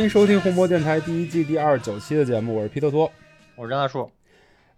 欢迎收听红魔电台第一季第二十九期的节目，我是皮特托。我是张大树，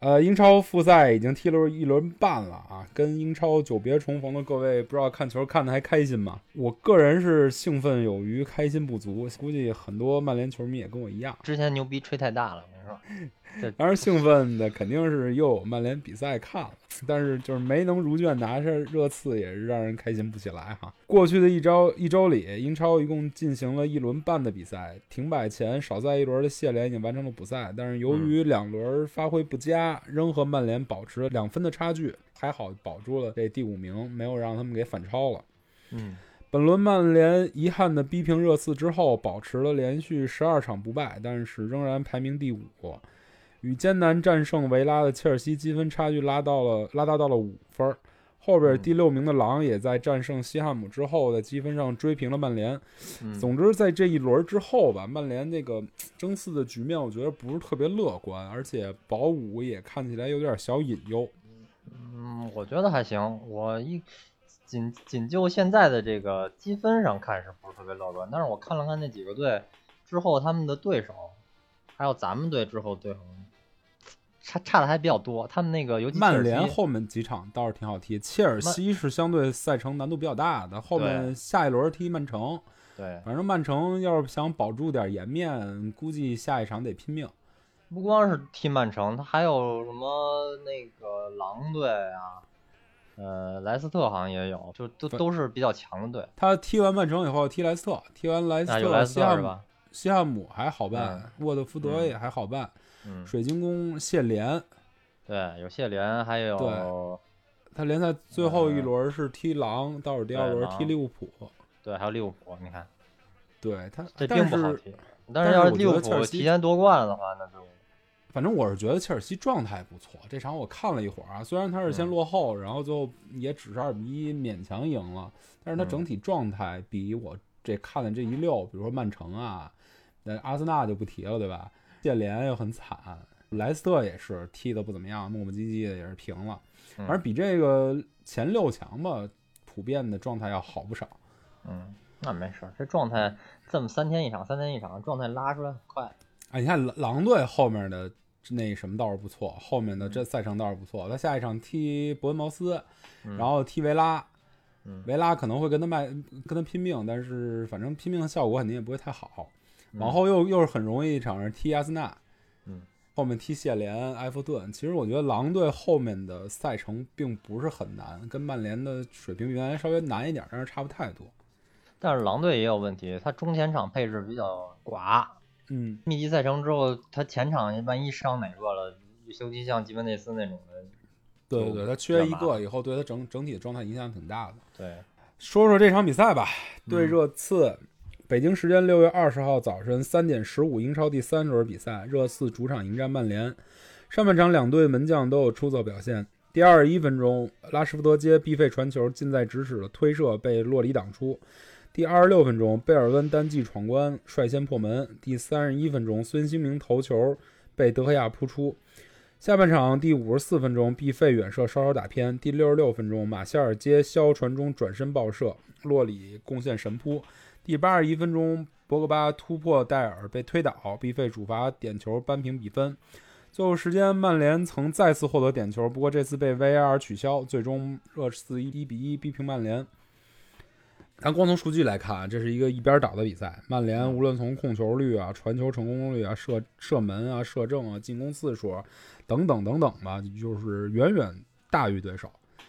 呃，英超复赛已经踢了一轮半了啊，跟英超久别重逢的各位，不知道看球看的还开心吗？我个人是兴奋有余，开心不足，估计很多曼联球迷也跟我一样。之前牛逼吹太大了，我跟你说，当然兴奋的肯定是又有曼联比赛看了，但是就是没能如愿拿下热刺，也是让人开心不起来哈。过去的一周一周里，英超一共进行了一轮半的比赛，停摆前少赛一轮的谢联已经完成了补赛，但是由于两轮发挥不佳，仍和曼联保持了两分的差距，还好保住了这第五名，没有让他们给反超了。嗯，本轮曼联遗憾的逼平热刺之后，保持了连续十二场不败，但是仍然排名第五，与艰难战胜维拉的切尔西积分差距拉到了拉大到了五分儿。后边第六名的狼也在战胜西汉姆之后，在积分上追平了曼联。嗯总之，在这一轮之后吧，曼联这个争四的局面，我觉得不是特别乐观，而且保五也看起来有点小隐忧。嗯，我觉得还行。我一仅仅就现在的这个积分上看是不是特别乐观？但是我看了看那几个队之后他们的对手，还有咱们队之后对手，差差的还比较多。他们那个尤其切尔曼联后面几场倒是挺好踢，切尔西是相对赛程难度比较大的，后面下一轮踢曼城。对，反正曼城要是想保住点颜面，估计下一场得拼命。不光是踢曼城，他还有什么那个狼队啊，呃，莱斯特好像也有，就都都是比较强的队。他踢完曼城以后踢莱斯特，踢完莱斯特，莱斯西汉姆特？西汉姆还好办，沃特福德嗯也还好办，嗯，水晶宫谢联，对，有谢联，还有对。他联赛最后一轮是踢狼，倒数第二轮踢利物浦。对，还有利物浦，你看。对他，这并不好踢。但但是要是利物浦提前夺冠了的话，那就反正我是觉得切尔西状态不错，这场我看了一会儿啊，虽然他是先嗯。落后，然后最后也只是二比一勉强赢了，但是他嗯。整体状态比我这看的这一溜，比如说曼城啊，那阿森纳就不提了，对吧？谢联又很惨，莱斯特也是踢的不怎么样，磨磨唧唧的也是平了，嗯反正比这个前六强吧，普遍的状态要好不少。嗯，那没事儿。这状态这么三天一场，三天一场，状态拉出来很快。哎，你看狼狼队后面的那什么倒是不错，后面的这赛程倒是不错。他下一场踢伯恩茅斯，嗯然后踢维拉，嗯维拉可能会跟他卖跟他拼命，但是反正拼命的效果肯定也不会太好。嗯往后又又是很容易一场是踢阿森纳，嗯，后面踢谢联、埃弗顿。其实我觉得狼队后面的赛程并不是很难，跟曼联的水平比原来稍微难一点，但是差不太多。但是狼队也有问题，他中前场配置比较寡。嗯，密集赛程之后，他前场万一伤哪个了，尤其像吉文内斯那种的，对对对，他缺一个以后，对他整整体的状态影响挺大的。对，说说这场比赛吧，对嗯热刺，北京时间六月二十号早晨三点十五，英超第三轮比赛，热刺主场迎战曼联。上半场两队门将都有出色表现。第二十一分钟，拉什福德接必费传球，近在咫尺的推射被洛里挡出。第二十六分钟，贝尔温单骑闯关，率先破门。第三十一分钟，孙兴民头球被德赫亚扑出。下半场第五十四分钟，必费远射稍稍打偏。第六十六分钟，马歇尔接肖传中转身爆射，洛里贡献神扑。第八十一分钟，博格巴突破戴尔被推倒，必费主罚点球扳平比分。最后时间，曼联曾再次获得点球，不过这次被 VAR 取消，最终热刺一比一逼平曼联。咱光从数据来看，这是一个一边倒的比赛。曼联无论从控球率啊、传球成功率啊、射射门啊、射正啊、进攻次数啊等等等等吧，就是远远大于对手。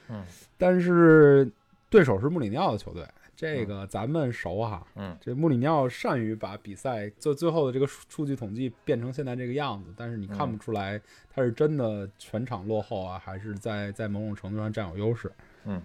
嗯但是对手是穆里尼奥的球队，这个咱们熟哈。嗯这穆里尼奥善于把比赛最最后的这个数数据统计变成现在这个样子，但是你看不出来他是真的全场落后啊，还是在在某种程度上占有优势。嗯，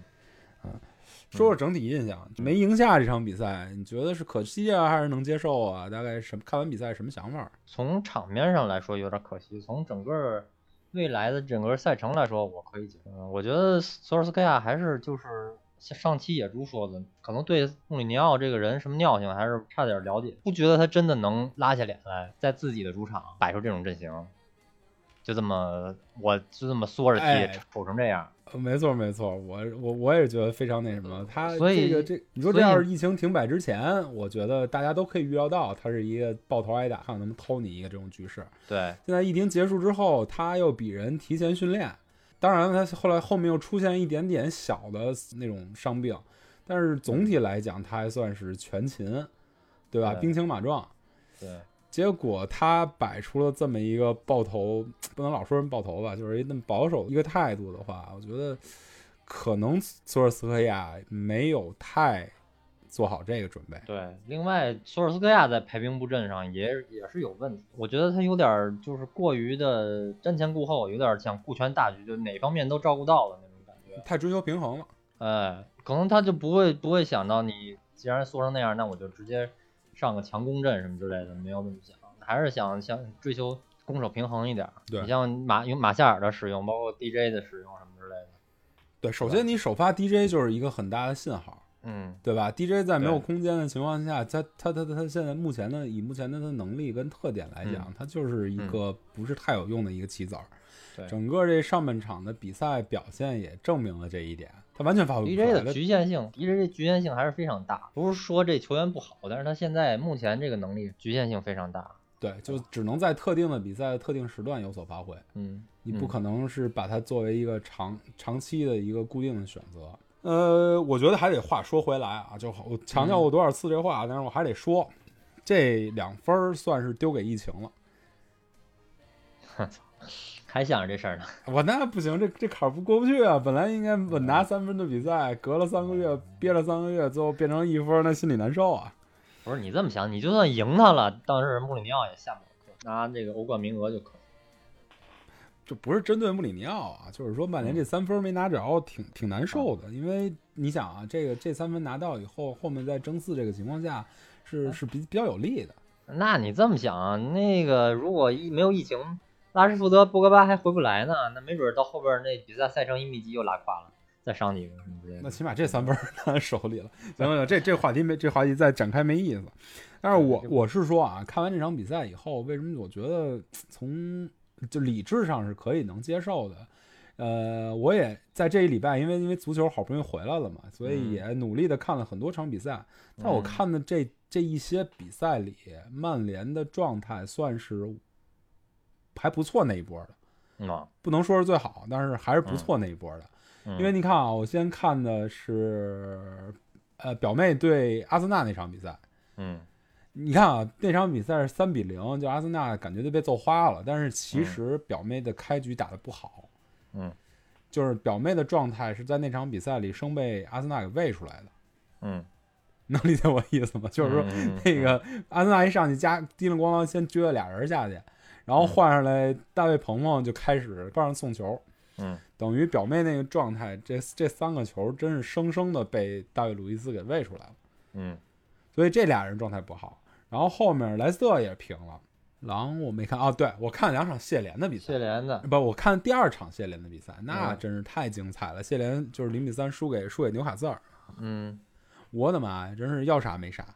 说说整体印象，没赢下这场比赛，你觉得是可惜啊，还是能接受啊？大概什么看完比赛什么想法？从场面上来说有点可惜，从整个未来的整个赛程来说，我可以接受。嗯我觉得索尔斯克亚还是就是像上期野猪说的，可能对穆里尼奥这个人什么尿性还是差点了解，不觉得他真的能拉下脸来，在自己的主场摆出这种阵型，就这么我就这么缩着踢，哎瞅成这样。呃没错没错，我我我也觉得非常那什么。他所以这个这，你说这要是疫情停摆之前，我觉得大家都可以预料到，他是一个抱头挨打，看能不能偷你一个这种局势。对，现在疫情结束之后，他又比人提前训练，当然他后来后面又出现一点点小的那种伤病，但是总体来讲，他还算是全勤，对吧？对兵强马壮。对，结果他摆出了这么一个爆头，不能老说人爆头吧，就是一那么保守一个态度的话，我觉得可能索尔斯克亚没有太做好这个准备。对，另外索尔斯克亚在排兵布阵上也也是有问题，我觉得他有点儿就是过于的瞻前顾后，有点儿想顾全大局，就哪方面都照顾到了那种感觉。太追求平衡了。哎，可能他就不会不会想到你既然缩成那样，那我就直接上个强攻阵什么之类的，没有这么想，还是想想追求攻守平衡一点儿。对你像马用马夏尔的使用，包括 DJ 的使用什么之类的，对，首先你首发 DJ 就是一个很大的信号。嗯，对吧？DJ 在没有空间的情况下，他他他他现在目前的以目前的他能力跟特点来讲，嗯他就是一个不是太有用的一个棋子儿。对整个这上半场的比赛表现也证明了这一点，他完全发挥不出来 DJ 的。局限性，DJ 的局限性还是非常大。不是说这球员不好，但是他现在目前这个能力局限性非常大。对，就只能在特定的比赛的特定时段有所发挥，嗯，你不嗯可能是把它作为一个长长期的一个固定的选择。呃，我觉得还得话说回来啊，就我强调过多少次这话，但是我还得说，这两分儿算是丢给疫情了。还想着这事儿呢。我那不行，这这坎儿不过不去啊！本来应该稳拿三分的比赛，隔了三个月，憋了三个月，最后变成一分，那心里难受啊！不是你这么想，你就算赢他了，当时穆里尼奥也下不了课，拿这个欧冠名额就可以。这不是针对穆里尼奥啊，就是说曼联这三分没拿着，挺挺难受的。因为你想啊，这个这三分拿到以后，后面在争四这个情况下，是是比比较有利的。那你这么想啊，那个如果一没有疫情，拉什福德、博格巴还回不来呢，那没准儿到后边儿那比赛赛程一密集又拉胯了，再伤几个什么之类的。那起码这三分儿他手里了。行行，这这话题没这话题再展开没意思。但是我我是说啊，看完这场比赛以后，为什么我觉得从就理智上是可以能接受的？呃，我也在这一礼拜，因为因为足球好不容易回来了嘛，所以嗯也努力的看了很多场比赛。但我嗯看的这这一些比赛里，曼联的状态算是还不错那一波的，嗯啊，不能说是最好，但是还是不错那一波的。嗯因为你看啊，我先看的是呃表妹对阿森纳那场比赛。嗯你看啊，那场比赛是三比零，就阿森纳感觉就被揍花了。但是其实表妹的开局打得不好，嗯就是表妹的状态是在那场比赛里生被阿森纳给喂出来的。嗯，能理解我意思吗？就是说，那个阿森纳一上去加叮铃咣啷先撅了俩人下去，然后换上来大卫鹏鹏就开始帮上送球，嗯等于表妹那个状态，这这三个球真是生生的被大卫鲁伊斯给喂出来了，嗯所以这俩人状态不好。然后后面莱斯特也平了，狼我没看哦，对我看两场谢联的比赛谢，联的，不，我看第二场谢联的比赛，那嗯真是太精彩了。谢联就是零比三输给输给纽卡斯尔，嗯我的妈呀，真是要啥没啥，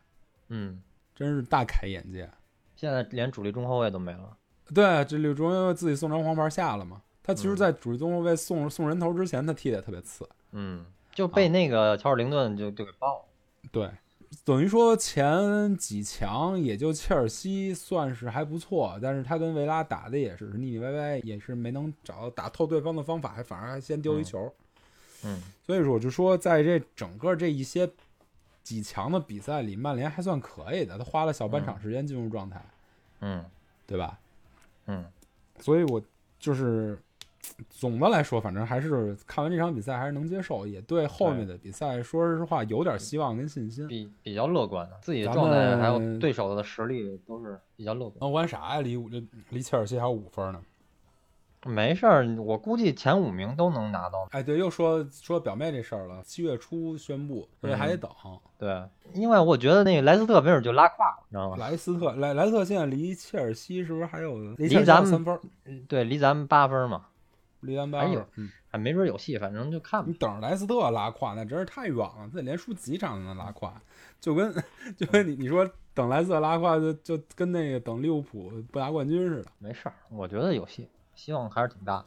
嗯，真是大开眼界。现在连主力中后卫都没了。对，这柳中佑自己送张黄牌下了嘛。他其实，嗯在主力中后卫送送人头之前，他踢的也特别次。嗯，就被那个乔尔灵顿就就给爆了。对，等于说前几强也就切尔西算是还不错，但是他跟维拉打的也是腻腻歪歪，也是没能找到打透对方的方法，还反而还先丢一嗯球。嗯所以说，我就说在这整个这一些几强的比赛里，曼联还算可以的，他花了小半场时间进入状态，嗯对吧？嗯所以我就是总的来说，反正还是看完这场比赛还是能接受，也对后面的比赛说实话有点希望跟信心。比比较乐观的，自己的状态还有对手的实力都是比较乐观。能玩啥呀？离五离切尔西还有五分呢。没事儿，我估计前五名都能拿到。哎，对，又说说表妹这事儿了，七月初宣布，所以还得等。对，因为我觉得那个莱斯特没准就拉胯了，你知道吗？莱斯特莱莱斯特现在离切尔西是不是还有离咱们三分？对，离咱们八分嘛，离咱八还有。嗯，还没准有戏，反正就看吧你。等着莱斯特拉胯，那真是太远了，他得连输几场才能拉胯，就跟就跟你你说等莱斯特拉胯，就就跟那个等利物浦不拿冠军似的。没事儿，我觉得有戏，希望还是挺大的。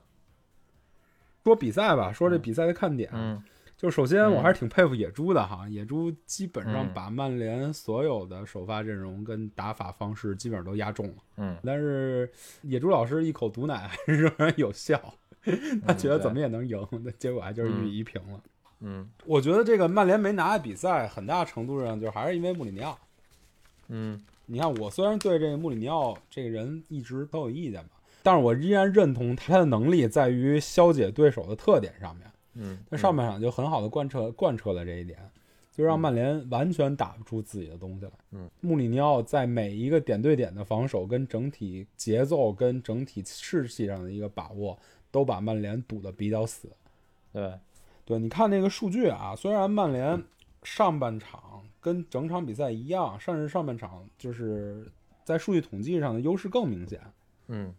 说比赛吧，说这嗯比赛的看点，嗯就首先我嗯还是挺佩服野猪的哈，野猪基本上嗯把曼联所有的首发阵容跟打法方式基本上都压中了。嗯，但是野猪老师一口毒奶还是仍然有效，他觉得怎么也能赢，那结果还就是一嗯比一平了。嗯我觉得这个曼联没拿下比赛，很大程度上就还是因为穆里尼奥。嗯你看，我虽然对这个穆里尼奥这个人一直都有意见吧，但是我依然认同他的能力在于消解对手的特点上面。嗯，他上半场就很好的贯彻贯彻了这一点，就让曼联完全打不出自己的东西来。嗯，穆里尼奥在每一个点对点的防守、跟整体节奏、跟整体士气上的一个把握，都把曼联堵得比较死。对，对，你看那个数据啊，虽然曼联上半场跟整场比赛一样，甚至上半场就是在数据统计上的优势更明显，嗯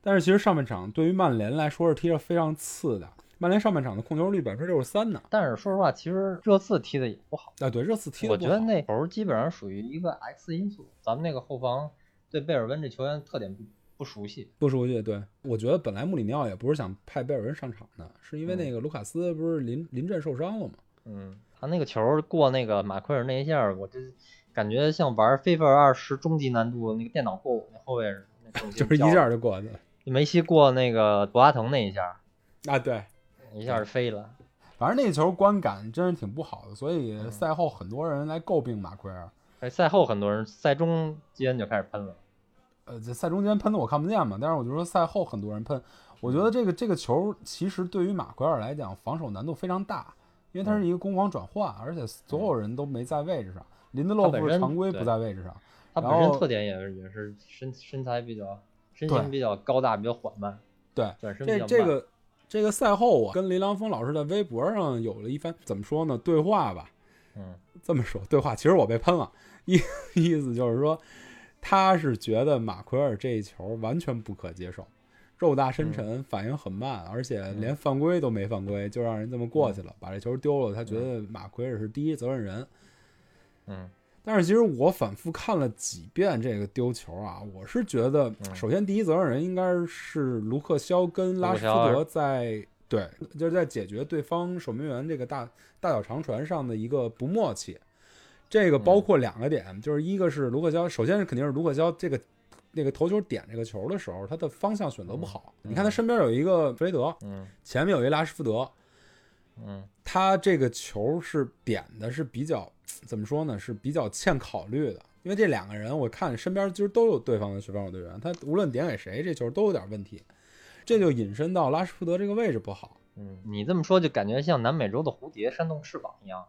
但是其实上半场对于曼联来说是踢得非常次的。曼联上半场的控球率百分之六十三呢，但是说实话，其实热刺踢的也不好。啊，对，热刺踢得我觉得那球基本上属于一个 X 因素。咱们那个后防对贝尔温这球员特点不不熟悉。不熟悉，对我觉得本来穆里尼奥也不是想派贝尔温上场的，是因为那个卢卡斯不是临临阵受伤了吗？嗯，他那个球过那个马奎尔那一下，我这感觉像玩 FIFA 二十终极难度那个电脑过我那后卫 就是一下就过去了梅西过那个博阿滕那一下，啊，对，一下就飞了。反正那球观感真是挺不好的，所以嗯赛后很多人来诟病马奎尔。哎，赛后很多人赛中间就开始喷了。呃，在赛中间喷的我看不见嘛，但是我就说赛后很多人喷。我觉得这个这个球其实对于马奎尔来讲，防守难度非常大，因为它是一个攻防转换，而且所有人都没在位置上，林德洛夫他本身常规不在位置上。他本身特点也是也是身身材比较身对形比较高大，比较缓慢，对。这这个这个赛后我，跟林良锋老师在微博上有了一番怎么说呢对话吧，嗯这么说对话，其实我被喷了，意意思就是说，他是觉得马奎尔这一球完全不可接受，肉大深沉，反应很慢，而且连犯规都没犯规，就让人这么过去了，把这球丢了。他觉得马奎尔是第一责任人。嗯但是其实我反复看了几遍这个丢球啊，我是觉得，嗯首先第一责任人应该是卢克肖跟拉什福德在对，就是在解决对方守门员这个大大脚长传上的一个不默契。这个嗯包括两个点，就是一个是卢克肖，首先是肯定是卢克肖这个那个头球点这个球的时候，他的方向选择不好。嗯你看他身边有一个弗雷德，嗯前面有一拉什福德，嗯他这个球是点的是比较怎么说呢？是比较欠考虑的，因为这两个人我看身边其实都有对方的防守队员，他无论点给谁，这球都有点问题，这就引申到拉什福德这个位置不好。嗯，你这么说就感觉像南美洲的蝴蝶扇动翅膀一样，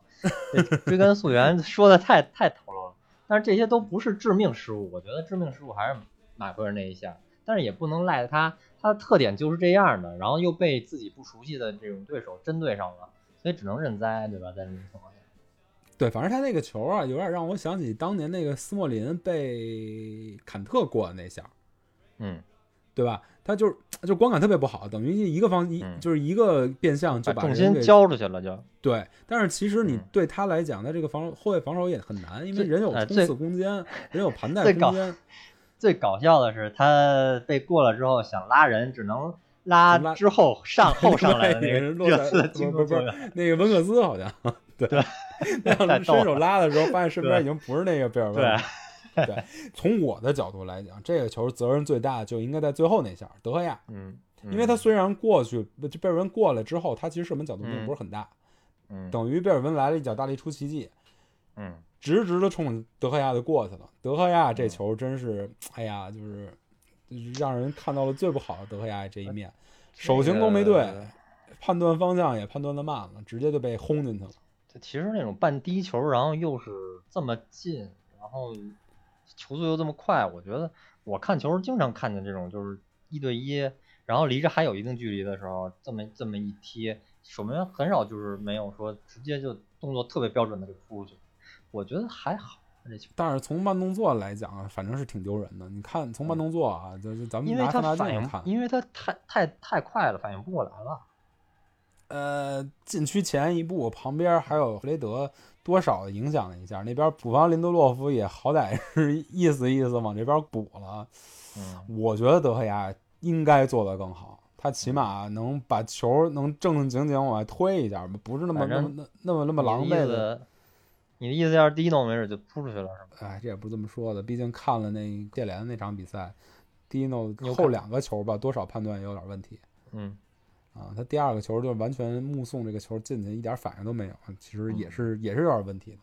这追根溯源 说的太太透露了。但是这些都不是致命失误，我觉得致命失误还是马奎尔那一下，但是也不能赖他，他的特点就是这样的，然后又被自己不熟悉的这种对手针对上了，所以只能认栽，对吧？在这种情况下，对，反正他那个球啊，有点让我想起当年那个斯莫林被坎特过的那下，嗯对吧？他就是就观感特别不好，等于一个方一嗯就是一个变相就把重心交出去了就，对，但是其实你嗯对他来讲，他这个防守后卫防守也很难，因为人有冲刺空间，人有盘带空间，最搞笑的是，他被过了之后想拉人，只能拉拉之后上后上来的那个热刺不是进攻球员。那个温克斯好像对，太让逗伸手拉的时候，发现身边已经不是那个贝尔温对。从我的角度来讲，这个球责任最大就应该在最后那下德赫亚，嗯，因为他虽然过去，就贝尔温过来之后，他其实射门角度并嗯不是很大，嗯。等于贝尔温来了一脚大力出奇迹，嗯。直直的冲德赫亚就过去了。德赫亚嗯。这球真是，哎呀，就是让人看到了最不好的德赫亚这一面，手型都没对，这个判断方向也判断的慢了，直接就被轰进去了。这其实那种半低球，然后又是这么近，然后球速又这么快，我觉得我看球经常看见这种就是一对一，然后离着还有一定距离的时候，这么这么一踢，守门员很少就是没有说直接就动作特别标准的给扑出去，我觉得还好但是从慢动作来讲啊，反正是挺丢人的。你看，从慢动作啊，就是咱们拿放大他反应镜看，，因为他太太太快了，反应不过来了。呃，禁区前一步，旁边还有弗雷德，多少影响了一下。那边补防林德洛夫也好歹是意思意思往这边补了。嗯我觉得德赫亚应该做得更好，他起码能把球能正正经经往外推一下，不是那么那么那那么那么狼狈的。你的意思要是第一弄没准就扑出去了是吧？哎，这也不是这么说的，毕竟看了那谢联那场比赛，迪诺有看后两个球吧，多少判断也有点问题嗯，啊。他第二个球就完全目送这个球进去，一点反应都没有，其实也嗯是也是有点问题的。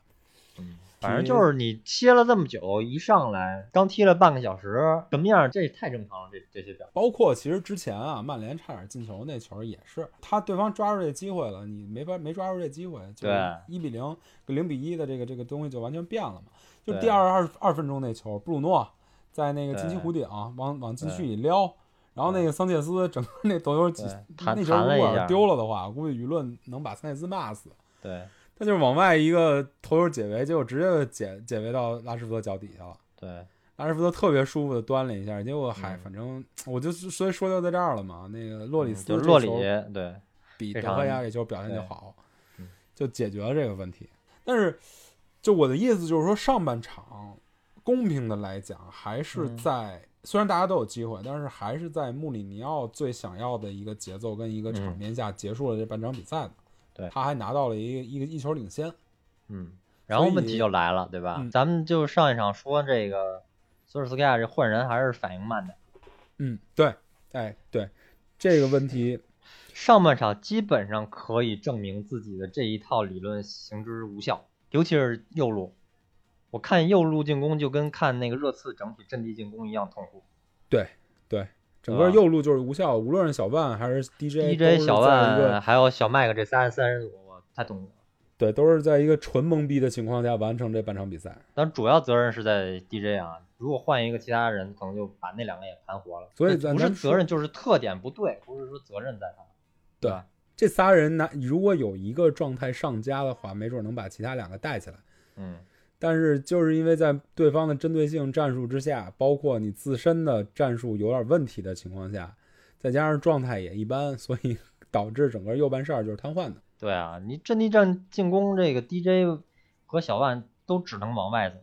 嗯反正就是你歇了这么久，一上来刚踢了半个小时，什么样？这太正常了，这这些表现。包括其实之前啊，曼联差点进球那球也是，他对方抓住这机会了，你没法没抓住这机会，就一比零跟零比一的这个这个东西就完全变了嘛。就第二二二分钟那球，布鲁诺在那个禁区对弧顶往往禁区对里撩，然后那个桑切斯整个那头球对弹那球如果丢了的话，估计舆论能把桑切斯骂死。对他就是往外一个头球解围，结果直接解解围到拉什福德脚底下了。对，拉什福德特别舒服的端了一下，结果还嗯反正我就所以说就在这儿了嘛。那个洛里嗯斯就是洛里这球，对比德赫亚这球表现就好嗯，就解决了这个问题。但是，就我的意思就是说，上半场公平的来讲，还是嗯在、虽然大家都有机会，但是还是在穆里尼奥最想要的一个节奏跟一个场嗯面下结束了这半场比赛的。对他还拿到了一个一个一球领先。嗯，然后问题就来了，对吧？嗯咱们就上一场说这个索尔斯克亚这换人还是反应慢的，嗯，对，哎，对，这个问题，上半场基本上可以证明自己的这一套理论行之无效，尤其是右路。我看右路进攻就跟看那个热刺整体阵地进攻一样痛苦。对对，整个右路就是无效，无论是小万还是 DJ，都 DJ 小万还有小麦克这三三人组，我太痛苦了。对，都是在一个纯懵逼的情况下完成这半场比赛。但主要责任是在 DJ 啊，如果换一个其他人，可能就把那两个也盘活了。所以那不是责任，就是特点不对，不是说责任在他。对吧？这仨人拿，如果有一个状态上佳的话，没准能把其他两个带起来。嗯，但是就是因为在对方的针对性战术之下，包括你自身的战术有点问题的情况下，再加上状态也一般，所以 导致整个右半扇就是瘫痪的。对啊，你阵地战进攻这个 DJ 和小万都只能往外走，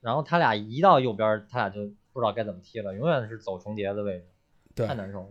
然后他俩一到右边，他俩就不知道该怎么踢了，永远是走重叠的位置，对太难受了。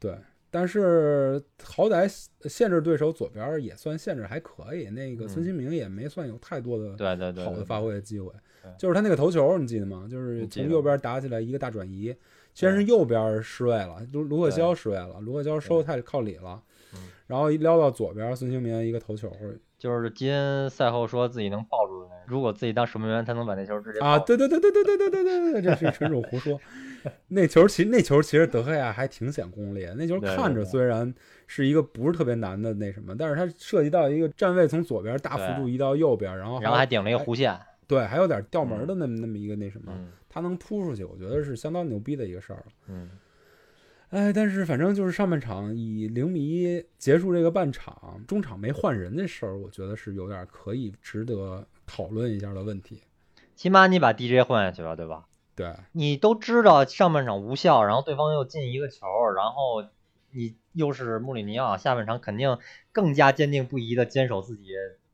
对，但是好歹限制对手左边也算限制还可以，那个孙嗯兴民也没算有太多的对对对，好的发。挥的机会对。就是他那个头球，你记得吗？就是从右边打起来一个大转移，先是右边失位了，卢卢克肖失位了，卢克肖收的太靠里了嗯，然后一撩到左边，孙兴民一个头球就是基恩赛后说自己能抱住的那个，如果自己当守门员，他能把那球直接啊，对对对对对对对对对对，这是纯属胡说。那球其实那球其实德赫亚还挺显功力，那球看着虽然是一个不是特别难的那什么，但是它涉及到一个站位从左边大幅度移到右边，然后然后还顶了一个弧线。对，还有点掉门的那么那么一个那什么，嗯他能扑出去，我觉得是相当牛逼的一个事儿了。嗯，哎，但是反正就是上半场以零比一结束这个半场，中场没换人这事儿，我觉得是有点可以值得讨论一下的问题。起码你把 DJ 换下去了，对吧？对，你都知道上半场无效，然后对方又进一个球，然后你又是穆里尼奥，下半场肯定更加坚定不移的坚守自己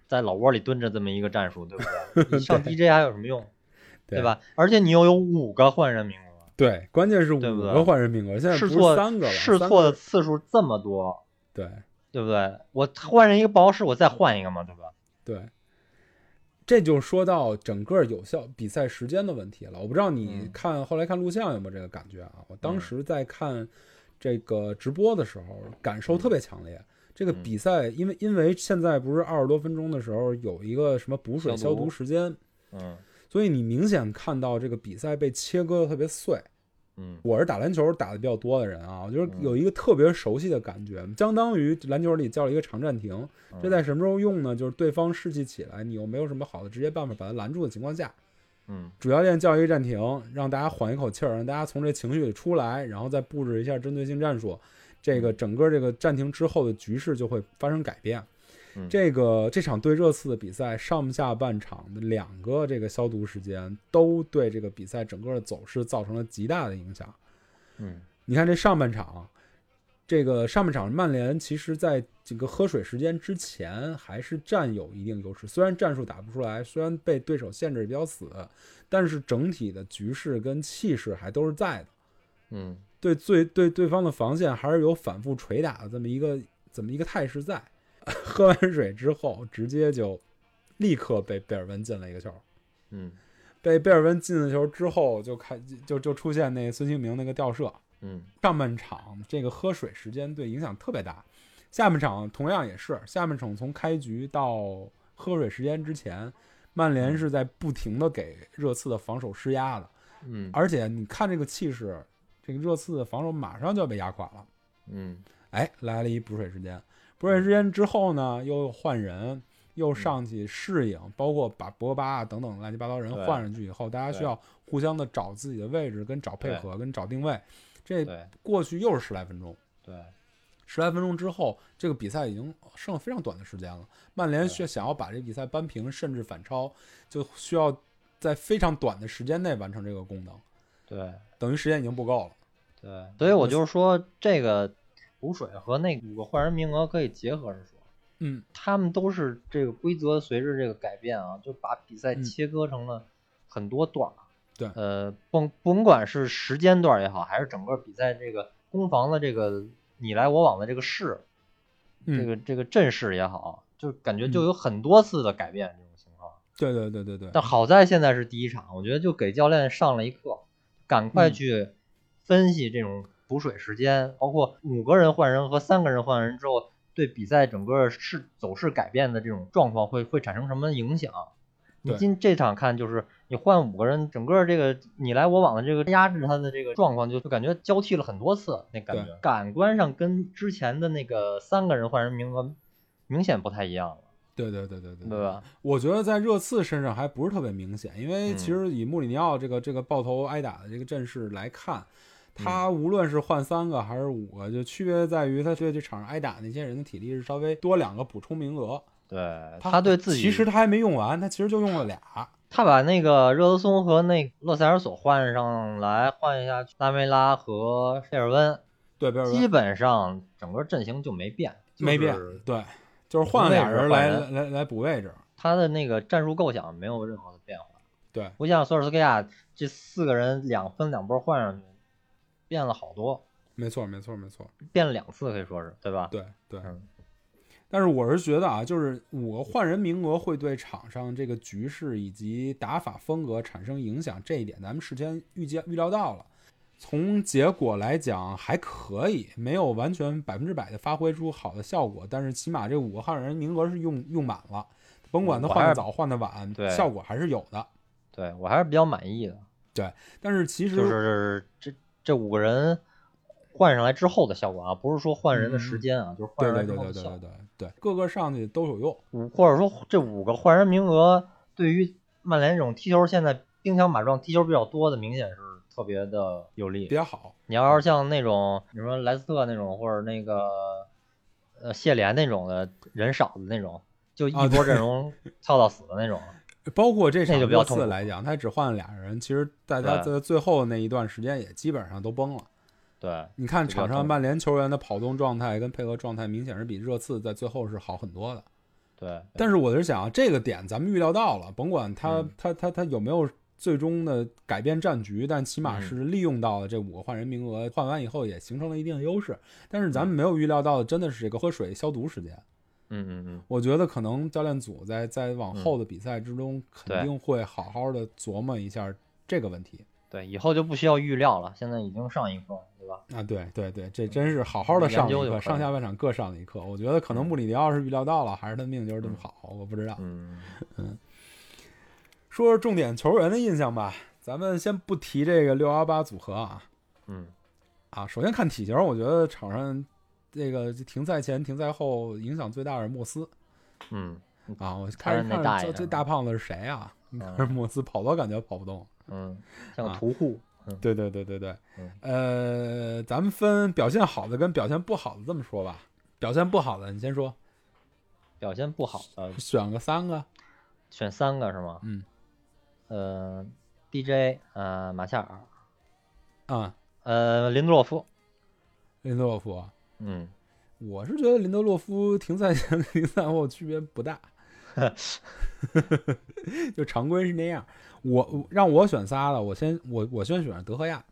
在老窝里蹲着这么一个战术，对不对？你上 DJ 还有什么用，对对吧？而且你又有五个换人名额，对，关键是五个换人名额，现在试错三个了，试错的次数这么多，对对不对？我换人一个不好使，我再换一个嘛，对吧？对，这就说到整个有效比赛时间的问题了。我不知道你嗯看后来看录像有没有这个感觉啊？我当嗯时在看这个直播的时候，感受特别强烈。这个嗯比赛，因为因为现在不是二十多分钟的时候有一个什么补水消毒时间，嗯所以你明显看到这个比赛被切割的特别碎。嗯我是打篮球打的比较多的人啊，我就是嗯有一个特别熟悉的感觉，相当于篮球里叫了一个长暂停。嗯这在什么时候用呢？就是对方士气起来，你又没有什么好的直接办法把他拦住的情况下，嗯主教练叫一个暂停，让大家缓一口气儿，让大家从这情绪里出来，然后再布置一下针对性战术。这个整个这个暂停之后的局势就会发生改变。嗯这个这场对热刺的比赛上下半场的两个这个消毒时间都对这个比赛整个的走势造成了极大的影响。嗯你看这上半场，这个上半场曼联其实在这个喝水时间之前还是占有一定优势，虽然战术打不出来，虽然被对手限制比较死，但是整体的局势跟气势还都是在的。嗯对最对对方的防线还是有反复捶打的这么一个怎么一个态势在。喝完水之后，直接就立刻被贝尔温进了一个球。嗯被贝尔温进了球之后，就开就就出现那孙兴民那个吊射。嗯上半场这个喝水时间对影响特别大，下半场同样也是，下半场从开局到喝水时间之前，曼联是在不停的给热刺的防守施压的，嗯而且你看这个气势，这个热刺的防守马上就要被压垮了。嗯哎，来了一补水时间，补水时间之后呢，又换人，又上去适应，包括把博巴啊等等乱七八糟人换上去以后，大家需要互相的找自己的位置，跟找配合，跟找定位。这过去又是十来分钟，对。十来分钟之后，这个比赛已经剩了非常短的时间了。曼联对。需想要把这比赛扳平，甚至反超，就需要在非常短的时间内完成这个功能，对。等于时间已经不够了。对，所以我就是说，这个补水和那五个换人名额可以结合着说。嗯，他们都是这个规则随着这个改变啊，就把比赛嗯切割成了很多段儿。对呃，甭甭管是时间段儿也好，还是整个比赛这个攻防的这个你来我往的这个势，嗯这个这个阵势也好，就感觉就嗯有很多次的改变这种情况。对对对对对，但好在现在是第一场，我觉得就给教练上了一课，赶快嗯去分析这种补水时间，包括五个人换人和三个人换人之后，对比赛整个势走势改变的这种状况会会产生什么影响？你对今这场看就是你换五个人，整个这个你来我往的这个压制他的这个状况，就就感觉交替了很多次，那感觉感官上跟之前的那个三个人换人名额明显不太一样了，对对对对对对吧？我觉得在热刺身上还不是特别明显，因为嗯其实以穆里尼奥这个这个爆头挨打的这个阵势来看，嗯他无论是换三个还是五个，就区别在于他对这场上挨打那些人的体力是稍微多两个补充名额。对他对自己其实他还没用完，他其实就用了俩。他把那个热德松和那洛塞尔索换上来，换一下拉梅拉和费尔温，对，贝尔基本上整个阵型就没变，没变，对，就是换了俩人来来来补位置。他的那个战术构想没有任何的变化，对，不像索尔斯克亚这四个人两分两波换上去，变了好多，没错，没错，没错，变了两次可以说是，对吧？对对。嗯但是我是觉得啊，就是五个换人名额会对场上这个局势以及打法风格产生影响，这一点咱们事先预见预料到了。从结果来讲还可以，没有完全百分之百的发挥出好的效果，但是起码这五个换人名额是用用满了，甭管他换的早换的晚，对效果还是有的。对我还是比较满意的，对但是其实就是这这五个人换上来之后的效果啊，不是说换人的时间啊，就是换对上来对对对对对之后的效果。对对，各个上去都有用。五或者说这五个换人名额对于曼联这种踢球现在兵强马壮、踢球比较多的，明显是特别的有利比。较好。你要是像那种你说莱斯特那种，或者那个呃谢联那种的人少的那种，就一波阵容 操到死的那种，包括这场热刺来讲，他只换了俩人，其实大家在最后那一段时间也基本上都崩了。对你看场上曼联球员的跑动状态跟配合状态，明显是比热刺在最后是好很多的。对。但是我是想啊，这个点咱们预料到了，甭管他嗯他他他有没有最终的改变战局，但起码嗯是利用到了这五个换人名额，换完以后也形成了一定的优势。但是咱嗯们没有预料到的，真的是这个喝水消毒时间。嗯嗯嗯，我觉得可能教练组在在往后的比赛之中，肯定会好好的琢磨一下这个问题。对，以后就不需要预料了，现在已经上一课，对吧？啊，对对对，这真是好好的上一课，上下半场各上了一课。我觉得可能穆里尼奥是预料到了，还是他命就是这么嗯。好，我不知道。嗯。说说重点球员的印象吧，咱们先不提这个六幺八组合啊。嗯。啊，首先看体型，我觉得场上这个停赛前、停赛后影响最大的是莫斯嗯啊。我开始那看这这大爷是吧大胖子是谁啊？嗯看着莫斯跑都感觉跑不动。嗯，像屠户。嗯对对对对对，嗯呃，咱们分表现好的跟表现不好的这么说吧。表现不好的，你先说，表现不好的选个三个。选三个是吗？嗯呃，DJ，呃，马夏尔，啊，呃，林德洛夫，林德洛夫，嗯，我是觉得林德洛夫停赛前跟停赛后区别不大，就常规是那样。我让我选仨了，我先我我先选德赫亚，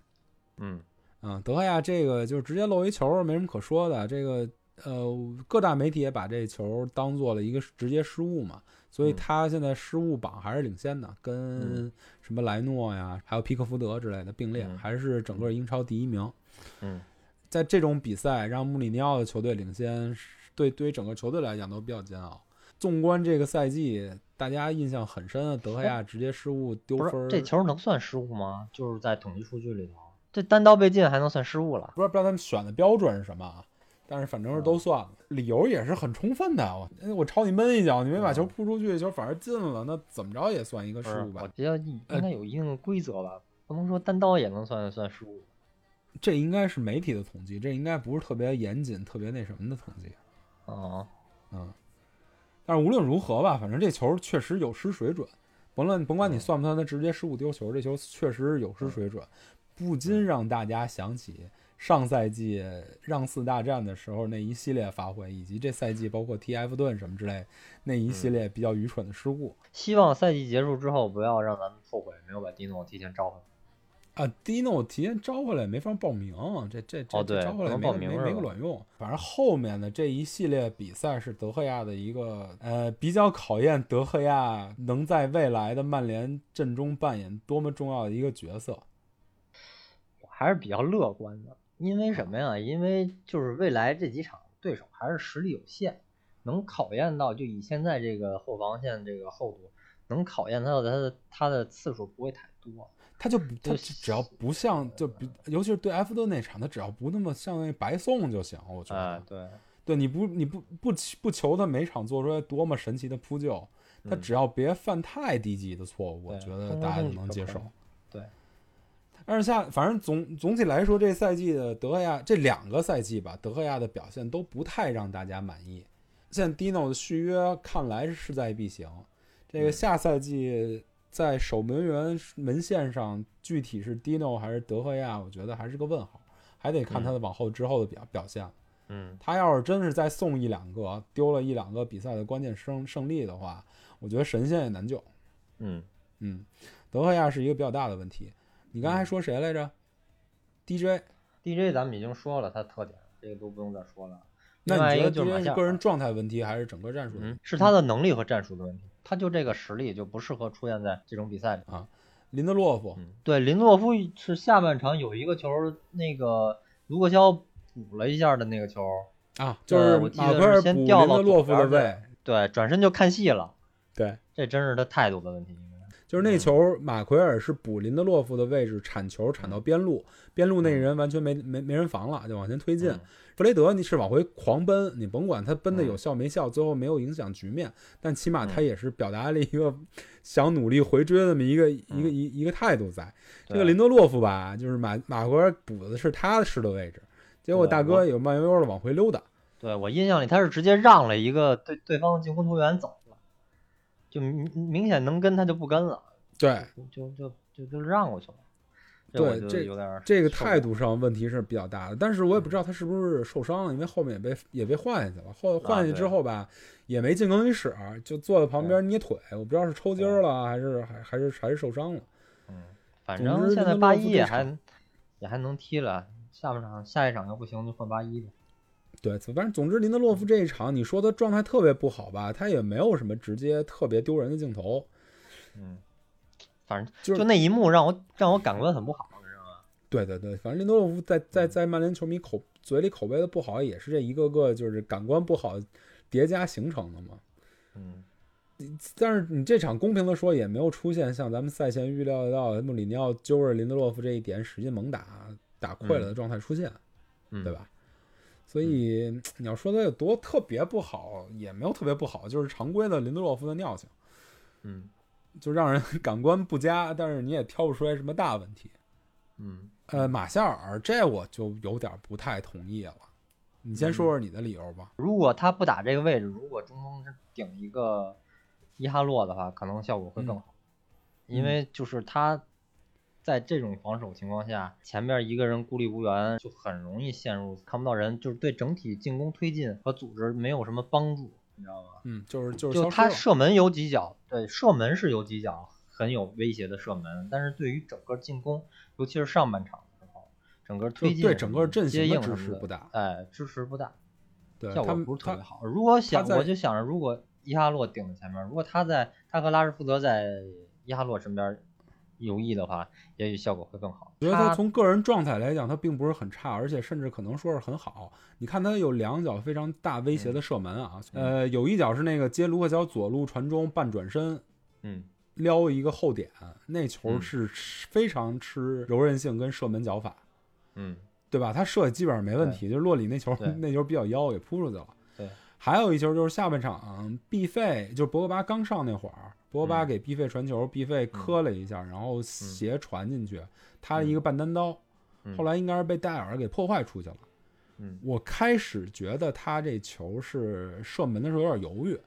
嗯。嗯，德赫亚这个就是直接漏一球，没什么可说的。这个呃，各大媒体也把这球当做了一个直接失误嘛，所以嗯。他现在失误榜还是领先的，跟嗯。什么莱诺呀，还有皮克福德之类的并列，嗯。还是整个英超第一名。嗯在这种比赛让穆里尼奥的球队领先，对对于整个球队来讲都比较煎熬。纵观这个赛季，大家印象很深的德赫亚直接失误丢分这球能算失误吗？就是在统计数据里头，这单刀被进还能算失误了？不知道不知道他们选的标准是什么啊，但是反正是都算了，理由也是很充分的。我哎我朝你闷一脚，你没把球扑出去，球反而进了，那怎么着也算一个，失误吧我？觉得应该有一定的规则吧，不能说单刀也能算算失误。这应该是媒体的统计，这应该不是特别严谨、特别那什么的统计。哦，嗯，但是无论如何吧，反正这球确实有失水准。甭论甭管你嗯算不算他直接失误丢球，这球确实有失水准，不禁让大家想起上赛季让四大战的时候那一系列发挥，以及这赛季包括踢埃弗顿什么之类那一系列比较愚蠢的失误。希望赛季结束之后不要让咱们后悔没有把迪诺提前招回。啊，第一呢，我提前招回来没法报名，这这这哦招回来没没没个卵用。反正后面的这一系列比赛是德赫亚的一个呃比较考验德赫亚能在未来的曼联阵中扮演多么重要的一个角色。我还是比较乐观的，因为什么呀？因为就是未来这几场对手还是实力有限，能考验到就以现在这个后防线这个厚度，能考验到他的他的次数不会太多。他就不他只要不像就比，尤其是对埃弗顿那场，他只要不那么像那白送就行。我觉得，哎，对，对你不你不不不求他每场做出来多么神奇的扑救，他嗯只要别犯太低级的错误，我觉得大家规就能接受。对，但是下反正总总体来说，这赛季的德赫亚这两个赛季吧，德赫亚的表现都不太让大家满意。现在 Dino 的续约看来是势在必行，这个嗯下赛季在守门员门线上，具体是 Dino 还是德赫亚，我觉得还是个问号，还得看他的往后之后的表表现。嗯，他要是真是再送一两个，丢了一两个比赛的关键胜胜利的话，我觉得神仙也难救。嗯，嗯，德赫亚是一个比较大的问题。你刚才说谁来着？DJ。DJ 咱们已经说了他特点，这个都不用再说了。那你觉得就是马夏尔这是个人状态问题，还是整个战术的问题？，嗯是他的能力和战术的问题，他就这个实力就不适合出现在这种比赛里啊。林德洛夫，嗯，对，林德洛夫是下半场有一个球，那个卢克肖补了一下的那个球，啊，就是我记得是马奎尔先掉到德洛夫的位，对，转身就看戏了，对，这真是他态度的问题。就是那球，马奎尔是补林德洛夫的位置铲球铲到边路，边路那嗯人完全没没没人防了，就往前推进嗯。弗雷德你是往回狂奔，你甭管他奔的嗯有效没效，最后没有影响局面，但起码他嗯也是表达了一个想努力回追的这么一个一个嗯一一个态度在。这个林德洛夫吧，就是马马奎尔补的是他适的位置，结果大哥我有慢悠悠的往回溜达。对我印象里他是直接让了一个对对方的进攻球员走了，就明明显能跟他就不跟了，对，就就就就让过去了。对这有点儿这个态度上问题是比较大的，但是我也不知道他是不是受伤了，因为后面也被也被换下去了。后换下去之后吧，也没进更衣室，就坐在旁边捏腿，我不知道是抽筋儿了还是还还是还是受伤了。嗯，反正现在八一也还也还能踢了，下半场下一场要不行就换八一呗。对，反正总之林德洛夫这一场，你说他状态特别不好吧，他也没有什么直接特别丢人的镜头。嗯，反正就是就那一幕让我让我感官很不好，你知道吗？对对对，反正林德洛夫在在嗯在曼联球迷口嘴里口碑的不好，也是这一个个就是感官不好叠加形成的嘛。嗯，但是你这场公平的说，也没有出现像咱们赛前预料得到穆里尼奥揪着林德洛夫这一点使劲猛打打溃了的状态出现，嗯对？吧？所以你要说他有多特别不好，也没有特别不好，就是常规的林德洛夫的尿性，嗯。就让人 感官不佳，但是你也挑不出来什么大问题。嗯，呃，马夏尔这我就有点不太同意了，你先说说你的理由吧。如果他不打这个位置，如果中锋是顶一个伊哈洛的话，可能效果会更好，因为就是他在这种防守情况下，前面一个人孤立无援，就很容易陷入看不到人，就是对整体进攻推进和组织没有什么帮助，你知道吗？嗯，就是就是他射门有几脚，对，射门是有几脚很有威胁的射门，但是对于整个进攻，尤其是上半场的时候，整个推进对整个阵接型的支持不大，哎，支持不大，对效果不是特别好。如果想，我就想着，如果伊哈洛顶在前面，如果他在他和拉什福德在伊哈洛身边有意的话，也许效果会更好。我觉得他他从个人状态来讲，他并不是很差，而且甚至可能说是很好。你看他有两脚非常大威胁的射门啊，呃，有一脚是那个接卢克肖左路传中半转身嗯撩一个后点，那球嗯是非常吃柔韧性跟射门脚法，嗯对吧？他射基本上没问题，就是洛里那球 那球比较妖给扑出去了。对，还有一球就是下半场毕费，就是博格巴刚上那会儿，博格巴嗯。给毕费传球，毕费磕了一下，然后斜传进去，他一个半单刀，嗯。后来应该是被戴尔给破坏出去了。嗯。我开始觉得他这球是射门的时候有点犹豫，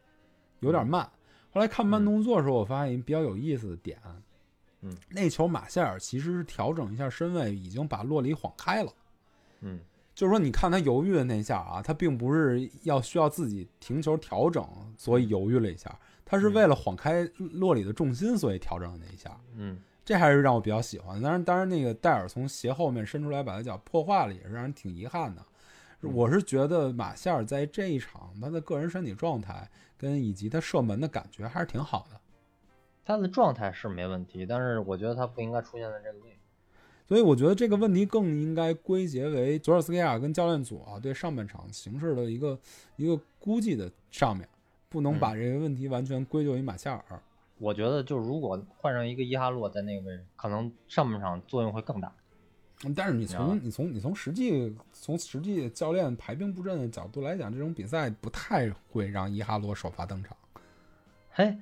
有点慢。后来看慢动作的时候，我发现一比较有意思的点，嗯，那球马夏尔其实是调整一下身位，已经把洛里晃开了。嗯就是说，你看他犹豫的那下啊，他并不是要需要自己停球调整，所以犹豫了一下，他是为了晃开洛里的重心，所以调整的那一下。嗯这还是让我比较喜欢。当然，当然那个戴尔从鞋后面伸出来把他脚破坏了，也是让人挺遗憾的。嗯我是觉得马夏尔在这一场他的个人身体状态跟以及他射门的感觉还是挺好的，他的状态是没问题，但是我觉得他不应该出现在这个位置。所以我觉得这个问题更应该归结为佐尔斯克亚跟教练组啊对上半场形势的一个一个估计的上面，不能嗯把这个问题完全归咎于马夏尔。我觉得就是如果换上一个伊哈洛在那个位置，可能上半场作用会更大。嗯但是你啊从你从你从实际从实际教练排兵布阵的角度来讲，这种比赛不太会让伊哈洛首发登场。嘿，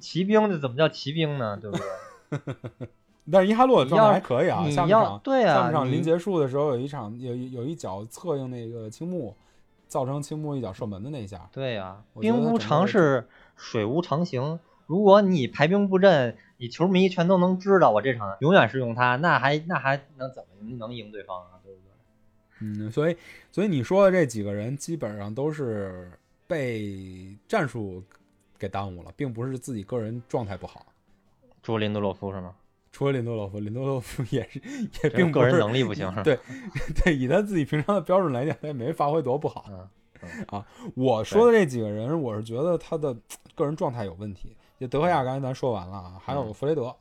骑兵这怎么叫骑兵呢？对不对？但是伊哈洛的状态还可以啊，下半场对啊下半场临结束的时候有一场有有一脚策应那个青木，造成青木一脚射门的那一下，对呀、我觉得兵无常势，水无常形。如果你排兵布阵，你球迷全都能知道我这场永远是用他，那还那还能怎么能赢对方啊？对不对？嗯，所以所以你说的这几个人基本上都是被战术给耽误了，并不是自己个人状态不好。朱林德洛夫是吗？除了林德洛夫，林德洛夫也是也并不是个人能力不行？对对，以他自己平常的标准来讲，他也没发挥多不好。嗯，我说的这几个人，我是觉得他的个人状态有问题。就德赫亚刚才咱说完了啊，还有嗯弗雷德。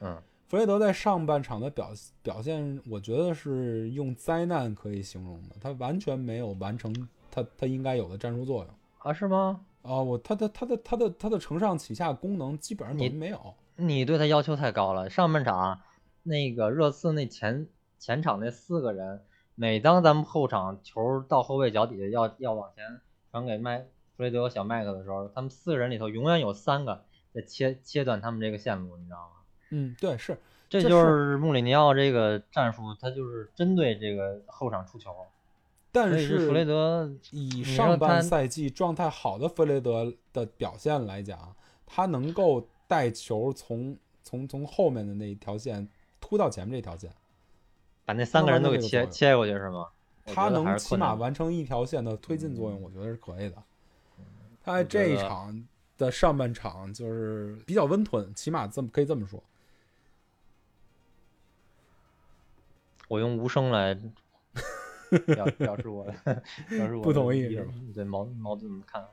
嗯弗雷德在上半场的表表现，我觉得是用灾难可以形容的。他完全没有完成他他应该有的战术作用啊，是吗？啊！我他的他的他的他的承上启下功能基本上等于你没有。你对他要求太高了。上半场那个热刺那前前场那四个人，每当咱们后场球到后卫脚底下要要往前传给麦弗雷德和小麦克的时候，他们四个人里头永远有三个在切切断他们这个线路，你知道吗？嗯，对，是这这就是穆里尼奥这个战术，他就是针对这个后场出球。但是弗雷德，以上半赛季状态好的弗雷德的表现来讲，他能够带球从从从后面的那一条线突到前面这条线，把那三个人都给切切过去是吗？他能起码完成一条线的推进作用，我觉得是可以的。他在这一场的上半场就是比较温吞，起码这么可以这么说。我用无声来表 表示我的 表示我不同意是吧对矛矛盾的看法。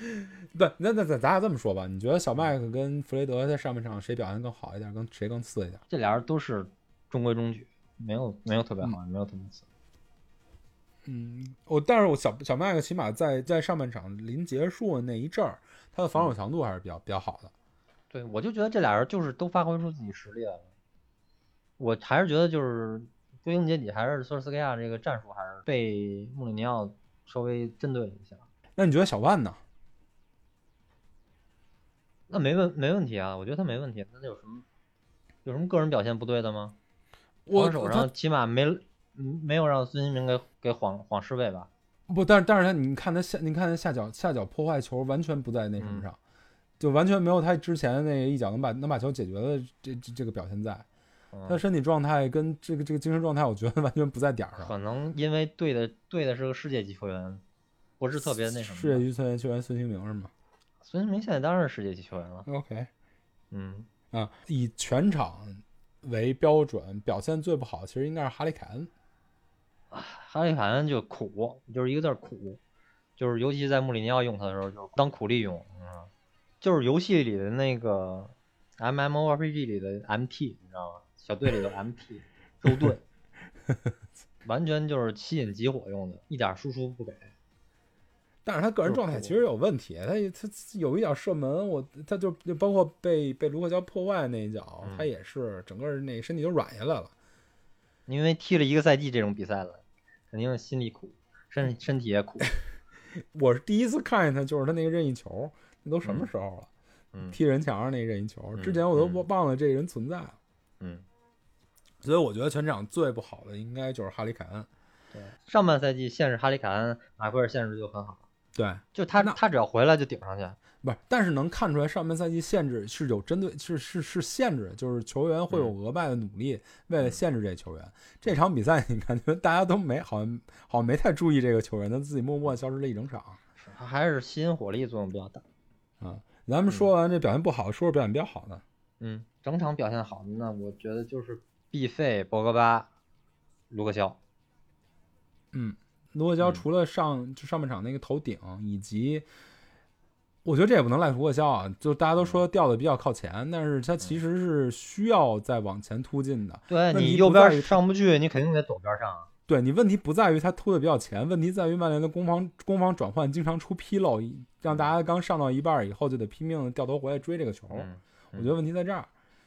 对，那那咱咱俩这么说吧，你觉得小麦克跟弗雷德在上半场谁表现更好一点，跟谁更次一点？这俩人都是中规中矩，没有没有特别好，也没有特别次。嗯，我但是我小小麦克起码在在上半场临结束的那一阵儿，他的防守强度还是比较比较好的。对，我就觉得这俩人就是都发挥出自己实力来了。我还是觉得就是归根结底还是索尔斯克亚这个战术还是被穆里尼奥稍微针对了一下。那你觉得小万呢？那没问没问题啊，我觉得他没问题。那有什么有什么个人表现不对的吗？我防守上起码没嗯没有让孙兴民给给晃晃失位吧？不，但是但是他，你看他下，你看他下脚下脚破坏球完全不在那什么嗯上，就完全没有他之前那一脚能把能把球解决的这这这个表现在。他嗯，身体状态跟这个这个精神状态，我觉得完全不在点儿上。可能因为对的对的是个世界级球员，不是特别那什么。世界级球员球员孙兴民是吗孙兴民现在当然是世界级球员了。？OK 嗯啊，以全场为标准，表现最不好，其实应该是哈利凯恩。哈利凯恩就苦，就是一个字儿苦，就是尤其在穆里尼奥用他的时候，就是当苦力用，嗯，就是游戏里的那个 MMORPG 里的 MT，你知道吗？小队里的 MT 肉盾，完全就是吸引集火用的，一点输出不给。但是他个人状态其实有问题，他他有一脚射门，我他就就包括被被卢克肖破坏那一脚，嗯他也是整个那身体就软下来了。因为踢了一个赛季这种比赛了，肯定心里苦，身身体也苦。我是第一次看见他，就是他那个任意球，那都什么嗯时候了？嗯踢人墙上那任意球，嗯之前我都嗯忘了这人存在了。嗯，所以我觉得全场最不好的应该就是哈里凯恩。对，上半赛季限制哈里凯恩，马奎尔限制就很好，对，就他那他只要回来就顶上去。不是，但是能看出来上半赛季限制是有针对，是是是限制，就是球员会有嗯额外的努力，为了限制这球员。这场比赛你感觉大家都没好像好像没太注意这个球员，他自己默默消失了一整场是他还是吸引火力作用比较大。啊。咱们说完这表现不好，说说表现比较好的。嗯，整场表现好的那我觉得就是毕费、博格巴、卢克肖。嗯，卢克肖嗯除了上就上半场那个头顶，以及我觉得这也不能赖卢克肖啊，就大家都说掉的比较靠前，但是他其实是需要再往前突进的。对你右边上不去，你肯定得左边上啊。对你问题不在于他突的比较前，问题在于曼联的攻防攻防转换经常出纰漏，让大家刚上到一半儿以后就得拼命的掉头回来追这个球。嗯，我觉得问题在这儿。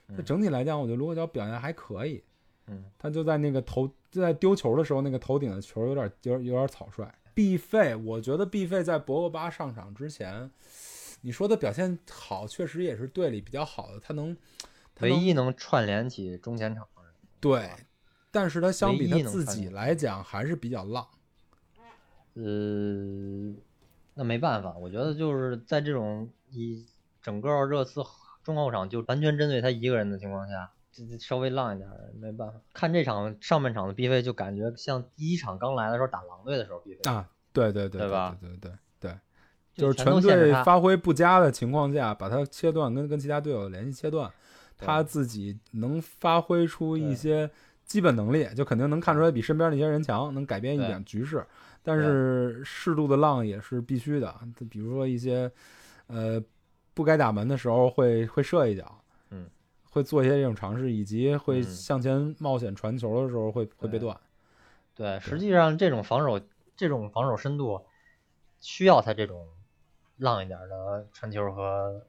那嗯整体来讲，我觉得卢克肖表现还可以，嗯他就在那个头就在丢球的时候，那个头顶的球有点有点有点草率。毕费，我觉得毕费在博格巴上场之前，你说他表现好，确实也是队里比较好的，他能他能唯一能串联起中前场。对，但是他相比他自己来讲还是比较浪。呃，那没办法，我觉得就是在这种以整个热刺中后场就完全针对他一个人的情况下，稍微浪一点儿，没办法。看这场上半场的 B 费，就感觉像第一场刚来的时候打狼队的时候 B 费，啊，对对对对吧对对对对，就是全队发挥不佳的情况下，把他切断，跟跟其他队友的联系切断，他自己能发挥出一些基本能力，就肯定能看出来比身边那些人强，能改变一点局势。但是适度的浪也是必须的，比如说一些呃不该打门的时候会会射一脚，嗯，会做一些这种尝试，以及会嗯向前冒险传球的时候会会被断。对，实际上这种防守这种防守深度需要他这种浪一点儿的传球和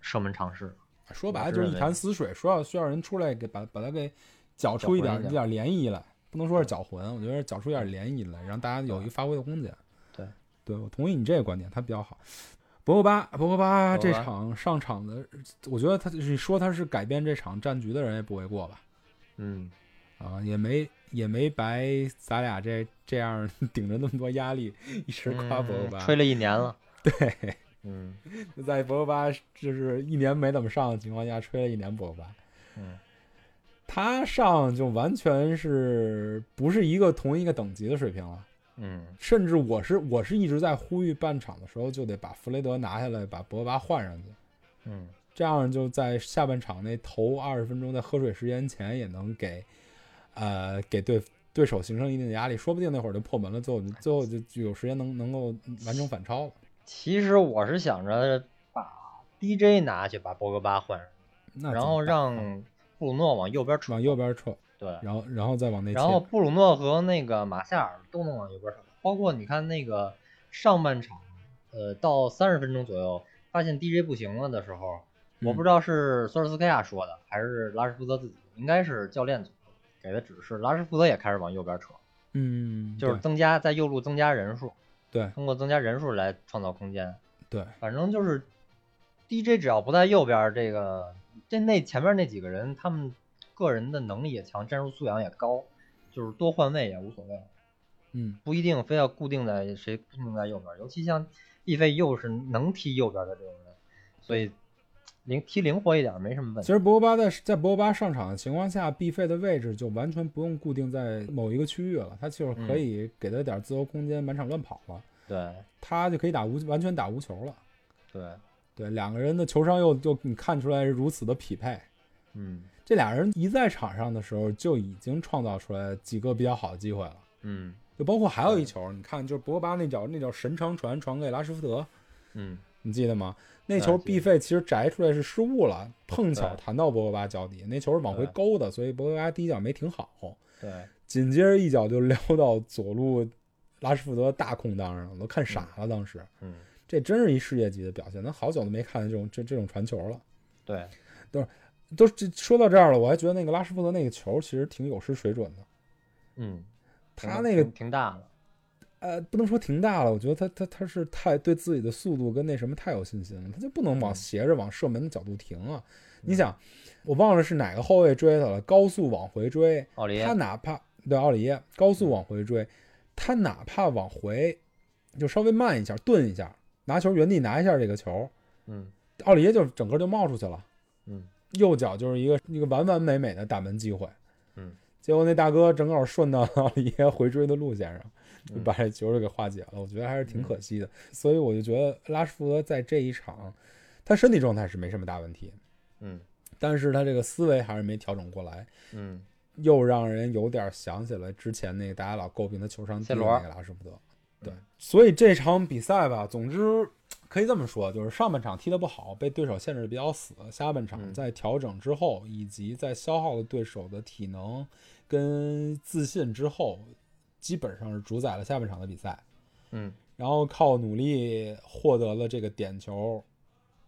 射门尝试。说白了就是一潭死水，说要需要人出来给把把它给搅出一点搅一点涟漪来，不能说是搅浑，我觉得搅出一点涟漪来，让大家有一个发挥的空间。对，对我同意你这个观点，他比较好。博格巴，博格巴这场上场的，我觉得他你说他是改变这场战局的人也不为过吧？嗯，啊，也没也没白咱俩这这样 顶着那么多压力，一直夸博格巴。嗯吹了一年了。对，嗯在博格巴就是一年没怎么上的情况下，吹了一年博格巴。嗯他上就完全是不是一个同一个等级的水平了。嗯。甚至我是我是一直在呼吁半场的时候就得把弗雷德拿下来，把博格巴换上去，嗯，这样就在下半场那头二十分钟在喝水时间前也能给呃给对对手形成一定的压力，说不定那会儿就破门了，最后最后就就有时间能能够完成反超了。其实我是想着把 DJ 拿去把博格巴换上，然后让布鲁诺往右边撤往。右边撤，对，然后然后再往内切。然后布鲁诺和那个马夏尔都能往右边扯，包括你看那个上半场，呃，到三十分钟左右，发现 DJ 不行了的时候，我不知道是索尔斯克亚说的，还是拉什福德自己，应该是教练组给的指示，拉什福德也开始往右边扯，嗯，就是增加在右路增加人数，对通过增加人数来创造空间。对反正就是 DJ 只要不在右边，这个这那前面那几个人，他们个人的能力也强，战术素养也高，就是多换位也无所谓，嗯不一定非要固定在谁固定在右边。尤其像易费又是能踢右边的这种人，所以灵踢灵活一点没什么问题。其实博格巴在在博格巴上场的情况下，毕费的位置就完全不用固定在某一个区域了，他就是可嗯以给他点自由空间，满场乱跑了，对他就可以打无完全打无球了。对，对，两个人的球商又又你看出来是如此的匹配，嗯这俩人一在场上的时候，就已经创造出来几个比较好的机会了。嗯就包括还有一球，你看，就是博格巴那脚那脚神长传传给拉什福德，嗯你记得吗？那球记得毕费其实摘出来是失误了，碰巧弹到博格巴脚底，那球是往回勾的，所以博格巴第一脚没停好，对，紧接着一脚就撩到左路拉什福德大空当上了，都看傻了。当时嗯这真是一世界级的表现，咱好久都没看见这种这这种传球了。对，都这说到这儿了，我还觉得那个拉什福德那个球其实挺有失水准的。嗯，他那个挺挺大了，呃，不能说停大了，我觉得他他他是太对自己的速度跟那什么太有信心了，他就不能往嗯。斜着往射门的角度停啊。你想，我忘了是哪个后卫追他了，高速往回追，奥利耶他哪怕对奥里耶高速往回追，他哪怕往回就稍微慢一下，顿一下，拿球原地拿一下这个球，嗯。奥里耶就整个就冒出去了，嗯右脚就是一个一个完完美美的打门机会。嗯，结果那大哥正好顺到奥里耶回追的路线上，就嗯把这球就给化解了。我觉得还是挺可惜的。所以我就觉得拉什福德在这一场，他身体状态是没什么大问题，嗯但是他这个思维还是没调整过来，嗯又让人有点想起来之前那个大家老诟病他球商低那个拉什福德。对嗯，所以这场比赛吧，总之可以这么说，就是上半场踢得不好，被对手限制的比较死；下半场嗯在调整之后，以及在消耗了对手的体能跟自信之后，基本上是主宰了下半场的比赛。嗯然后靠努力获得了这个点球，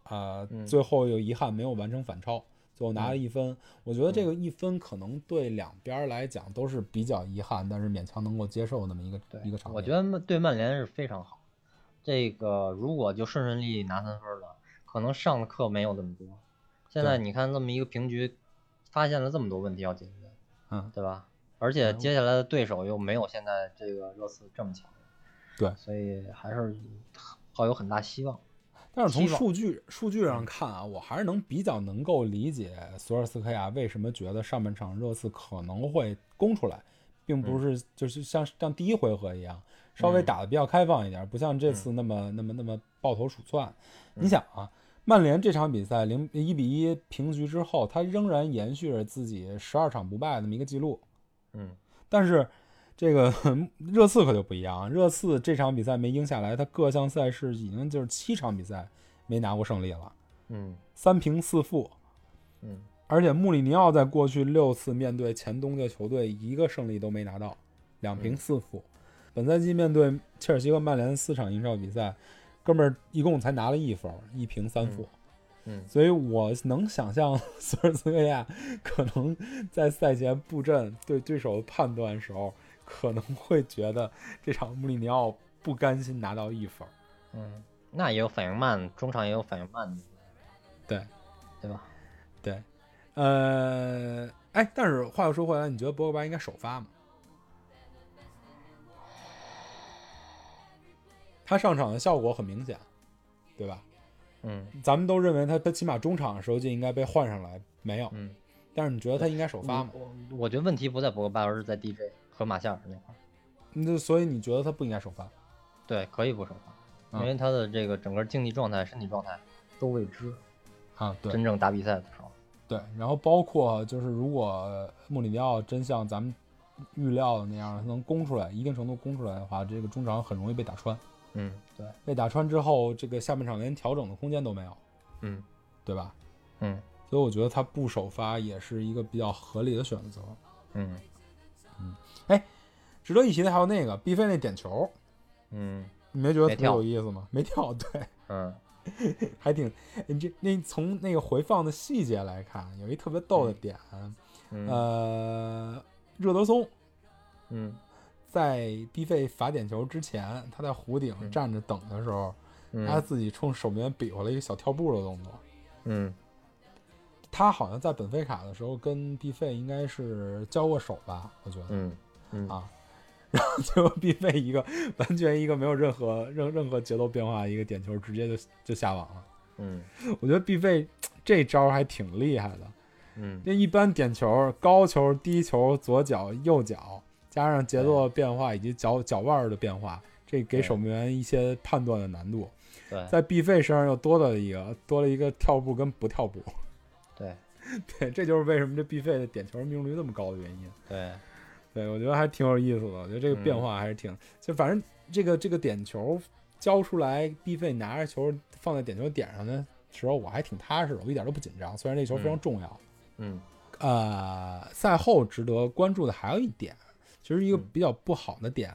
啊、嗯最后又遗憾没有完成反超，最后拿了一分。我觉得嗯这个一分可能对两边来讲都是比较遗憾，但是勉强能够接受那么一个一个场面。我觉得曼对曼联是非常好。这个如果就顺顺利利拿三分了，可能上的课没有这么多。现在你看这么一个平局，发现了这么多问题要解决，嗯，对吧？而且接下来的对手又没有现在这个热刺这么强，对所以还是抱有很大希望。但是从数据数据上看啊，我还是能比较能够理解索尔斯克亚为什么觉得上半场热刺可能会攻出来，并不是就是像像第一回合一样稍微嗯打得比较开放一点，不像这次那么那么那么抱头鼠窜。你想啊，曼联这场比赛零一比一平局之后，他仍然延续着自己十二场不败的那么一个记录，嗯但是这个 热刺可就不一样，热刺这场比赛没赢下来，他各项赛事已经就是七场比赛没拿过胜利了，嗯三平四负。嗯而且穆里尼奥在过去六次面对前东家球队一个胜利都没拿到，两平四负。本赛季面对切尔西和曼联四场英超比赛，哥们儿一共才拿了一分，一平三负。嗯所以我能想象 索尔斯克亚可能在赛前布阵对对手判断的时候，可能会觉得这场穆里尼奥不甘心拿到一分。嗯，那也有反应慢，中场也有反应慢的，对对吧？对，呃，哎，但是话又说回来，你觉得博格巴应该首发吗？他上场的效果很明显，对吧？嗯咱们都认为他他起码中场的时候就应该被换上来，没有。嗯，但是你觉得他应该首发吗？我我觉得问题不在博格巴，而是在 DJ 和马夏尔那块儿。那所以你觉得他不应该首发？对，可以不首发，啊因为他的这个整个竞技状态、身体状态都未知。啊，对真正打比赛的时候，对，然后包括就是如果穆里尼奥真像咱们预料的那样，他能攻出来，一定程度攻出来的话，这个中场很容易被打穿。嗯，对，被打穿之后，这个下半场连调整的空间都没有，嗯。对吧？嗯。所以我觉得他不首发也是一个比较合理的选择。嗯。嗯，哎值得一提的还有那个毕飞那点球，嗯。你没觉得特别有意思吗？没跳，对，嗯。还挺你这那从那个回放的细节来看，有一特别逗的点，嗯。呃，热德松嗯在毕费罚点球之前，他在弧顶嗯站着等的时候，他嗯自己冲守门员比划了一个小跳步的动作。嗯他好像在本菲卡的时候跟毕费应该是交过手吧，我觉得。嗯嗯啊 然后最后毕费一个完全一个没有任何任任何节奏变化的一个点球，直接就就下网了。嗯我觉得毕费 这招还挺厉害的。嗯这一般点球，高球、低球、左脚、右脚，加上节奏的变化以及脚脚腕儿的变化，这给守门员一些判断的难度。对在毕费身上又多了一个，多了一个跳步跟不跳步。对，对，这就是为什么这必费的点球命中率那么高的原因。对，对，我觉得还挺有意思的。我觉得这个变嗯化还是挺，就反正这个这个点球交出来，必费拿着球放在点球点上的时候，我还挺踏实的，我一点都不紧张。虽然这球非常嗯重要。嗯呃，赛后值得关注的还有一点，其实一个嗯比较不好的点，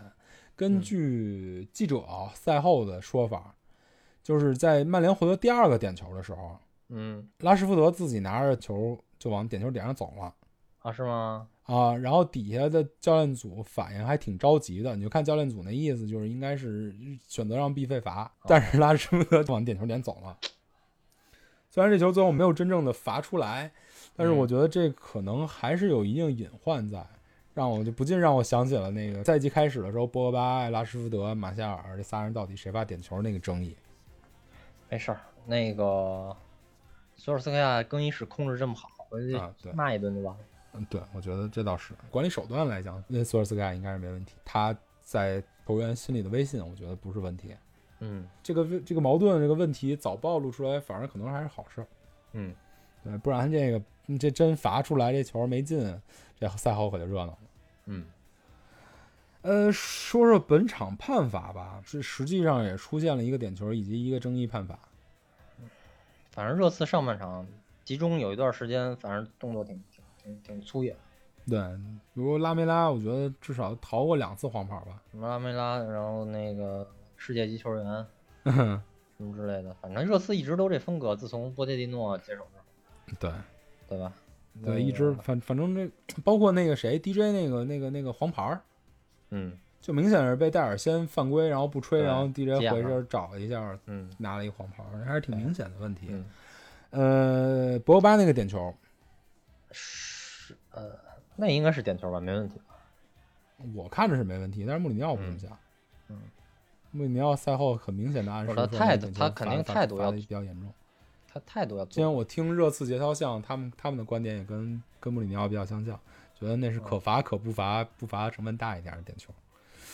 根嗯据记者赛后的说法，就是在曼联获得第二个点球的时候，嗯拉什福德自己拿着球就往点球点上走了。啊，是吗？啊，然后底下的教练组反应还挺着急的，你就看教练组那意思，就是应该是选择让必费罚，但是拉什福德往点球点走了。虽然这球最后没有真正的罚出来，但是我嗯觉得这可能还是有一定隐患在，让我就不禁让我想起了那个赛季开始的时候，博格巴、拉什福德、马夏尔这仨人到底谁罚点球那个争议。没事儿，那个索尔斯克亚更衣室控制这么好，回去啊对骂一顿就完了。嗯，对，我觉得这倒是管理手段来讲，那索尔斯克亚应该是没问题，他在球员心里的威信，我觉得不是问题。嗯这个这个矛盾这个问题早暴露出来，反而可能还是好事儿。嗯，对，不然这个这真罚出来这球没进，这赛后可就热闹了。嗯呃，说说本场判罚吧，这实际上也出现了一个点球以及一个争议判罚。反正热刺上半场集中有一段时间，反正动作挺挺挺挺粗野，对，比如拉梅拉，我觉得至少逃过两次黄牌吧。什么拉梅拉，然后那个世界级球员 什么之类的，反正热刺一直都这风格，自从波切蒂诺接手之后，对对吧？对，一直反反正这包括那个谁 DJ 那个那个那个黄牌儿，嗯就明显是被戴尔先犯规，然后不吹，然后 DJ 回身找了一下，嗯拿了一个黄牌儿，还是挺明显的问题。嗯，呃，博格巴那个点球，是呃，那应该是点球吧，没问题。我看着是没问题，但是穆里尼奥不这么想。嗯，穆里尼奥赛后很明显的暗示他态度他肯定态度要比较严重。他态度要今天，我听热刺节操像，他们他们的观点也跟跟穆里尼奥比较相像，觉得那是可罚可不罚，不罚成分大一点的点球。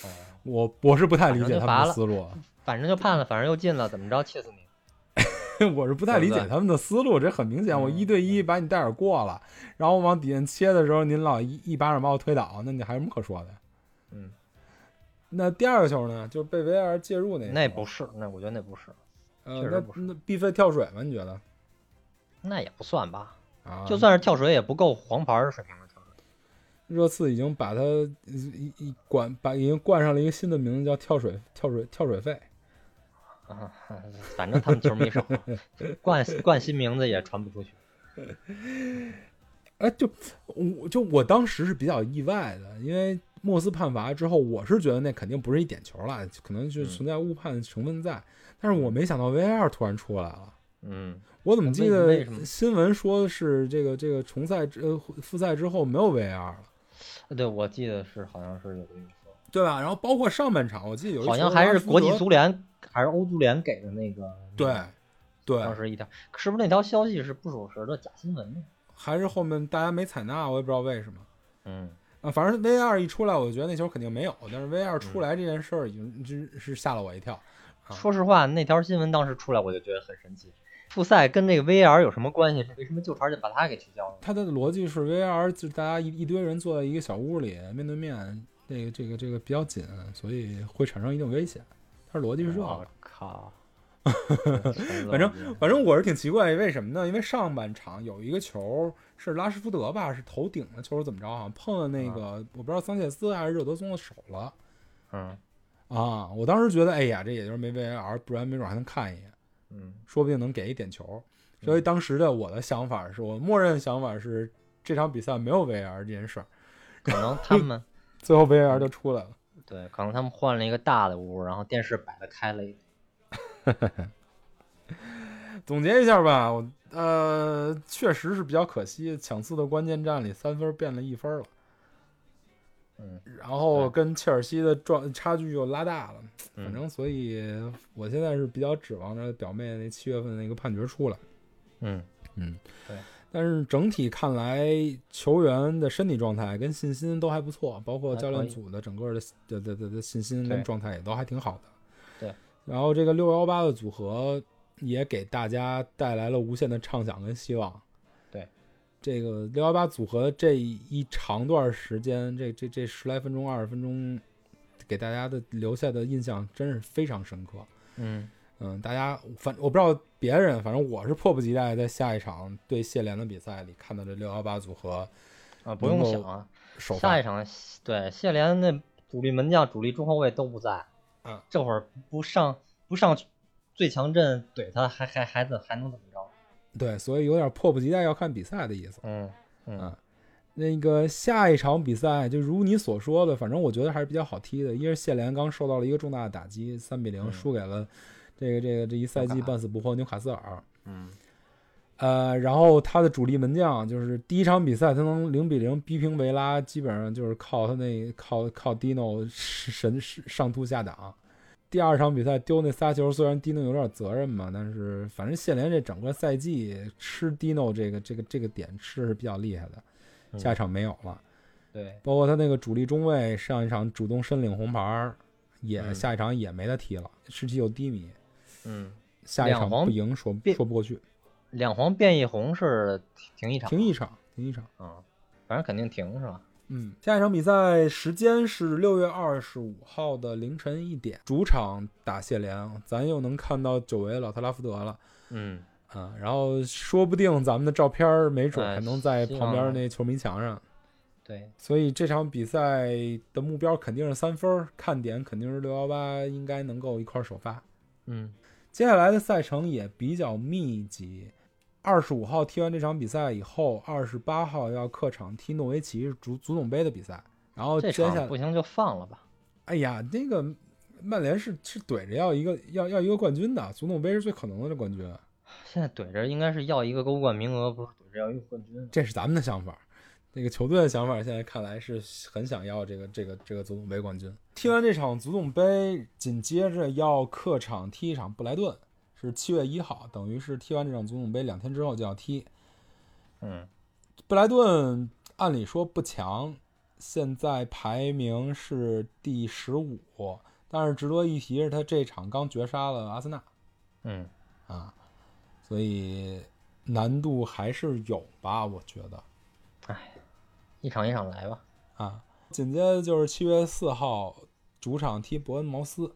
哦我我是不太理解他们的思路，反正就判了，反正又进了，怎么着，气死你！我是不太理解他们的思路。这很明显，我嗯一对一把你戴尔过了，然后我往底下切的时候，您老一一巴掌把我推倒，那你还有什么可说的？嗯，那第二个球呢，就是被 VR 介入那个，那不是，那我觉得那不是，呃，那那必费跳水吗？你觉得？那也不算吧，啊，就算是跳水也不够黄牌儿水平的跳水。热刺已经把他一一冠把已经冠上了一个新的名字，叫跳水跳水跳水费。啊，反正他们球迷少，冠冠新名字也传不出去。哎，就我就我当时是比较意外的，因为莫斯判罚之后，我是觉得那肯定不是一点球了，可能就嗯存在误判的成分在。但是我没想到 VAR 突然出来了。嗯，我怎么记得新闻说是这个这个重赛之呃复赛之后没有 VAR 了，对，我记得是好像是有这个说，对吧？然后包括上半场，我记得有一好像还是国际足联还是欧足联给的那个，对对，当时一条，是不是那条消息是不属实的假新闻呢？还是后面大家没采纳，我也不知道为什么。嗯，啊，反正 VR 一出来，我觉得那球肯定没有，但是 VR 出来这件事儿已经真是吓了我一跳。啊说实话，那条新闻当时出来我就觉得很神奇。复赛跟那个 VR 有什么关系？为什么就茬就把它给取消了？它的逻辑是 VR 就是大家一一堆人坐在一个小屋里，面对面，这个这个这个比较紧，所以会产生一定危险。它的逻辑是这样我个。靠！反正反正我是挺奇怪，为什么呢？因为上半场有一个球是拉什福德吧，是头顶的球，怎么着好像碰了那个、我不知道桑切斯还是热德松的手了嗯啊！我当时觉得，哎呀，这也就是没 VAR，不然没准还能看一眼。嗯说不定能给一点球。所以当时的我的想法是我默认想法是这场比赛没有 VAR 这件事儿，可能他们 最后 VAR 就出来了。对，可能他们换了一个大的屋，然后电视摆的开了一点。总结一下吧，我呃确实是比较可惜，抢四的关键战里三分变了一分了，嗯然后跟切尔西的状差距又拉大了。反嗯正所以我现在是比较指望着表妹那七月份那个判决出来。嗯嗯但是整体看来，球员的身体状态跟信心都还不错，包括教练组的整个的的的的的信心跟状态也都还挺好的。对。然后这个六幺八的组合也给大家带来了无限的畅想跟希望。对。这个六幺八组合这一长段时间，这这这十来分钟、二十分钟，给大家的留下的印象真是非常深刻。嗯嗯，大家反我不知道别人，反正我是迫不及待在下一场对谢联的比赛里看到这六幺八组合啊，不用想啊，下一。场对谢联那主力门将、主力中后卫都不在，嗯，这会儿不上不上最强阵怼他，还还还怎还能怎么着？对，所以有点迫不及待要看比赛的意思。嗯嗯啊那个下一场比赛，就如你所说的，反正我觉得还是比较好踢的。一是谢联刚受到了一个重大的打击，三比零嗯输给了这个这个这一赛季半死不活纽卡斯尔。嗯呃，然后他的主力门将就是第一场比赛他能零比零逼平维拉，基本上就是靠他那靠靠 Dino 神神上突下挡。第二场比赛丢那仨球，虽然 Dino 有点责任嘛，但是反正谢联这整个赛季吃 Dino 这个这个这个点吃是比较厉害的，嗯下一场没有了。对，包括他那个主力中卫上一场主动申领红牌，也、嗯下一场也没得踢了，士气又低迷，嗯，下一场不赢说说不过去，两黄变一红是停一场，停一场，停一场。嗯，反正肯定停是吧？嗯，下一场比赛时间是六月二十五号的凌晨一点，主场打谢联，咱又能看到久违的老特拉福德了。嗯，啊，然后说不定咱们的照片儿没准哎还能在旁边望那球迷墙上，对，所以这场比赛的目标肯定是三分儿，看点肯定是六幺八应该能够一块儿首发。嗯接下来的赛程也比较密集。二十五号踢完这场比赛以后，二十八号要客场踢诺维奇足足总杯的比赛，然后这接下来场不行就放了吧。哎呀，那个曼联是是怼着要一个要要一个冠军的，足总杯是最可能的这冠军，现在怼着应该是要一个欧冠名额，不是怼着要一个冠军。这是咱们的想法。那个球队的想法现在看来是很想要这个这个这个足总杯冠军。踢完这场足总杯，紧接着要客场踢一场布莱顿，是七月一号，等于是踢完这场足总杯两天之后就要踢。嗯布莱顿按理说不强，现在排名是第十五，但是值得一提是，他这场刚绝杀了阿森纳嗯，啊，所以难度还是有吧，我觉得哎一场一场来吧。啊。紧接着就是七月四号主场踢伯恩茅斯，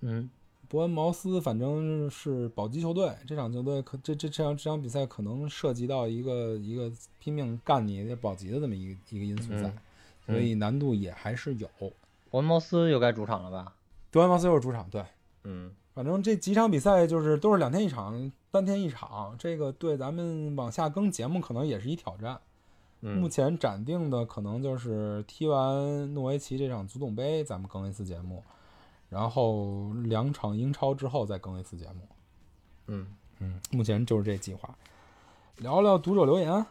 嗯伯恩茅斯反正是保级球队，这场球队可这这这场这场比赛可能涉及到一个一个拼命干你保级的这么一个一个因素在，嗯所以难度也还是有。伯恩茅斯又该主场了吧？德安茅斯又是主场，对，嗯反正这几场比赛就是都是两天一场，三天一场，这个对咱们往下更节目可能也是一挑战。目嗯前暂定的可能就是踢完诺维奇这场足总杯，咱们更一次节目，然后两场英超之后再更一次节目。嗯，嗯，目前就是这计划。聊聊读者留言，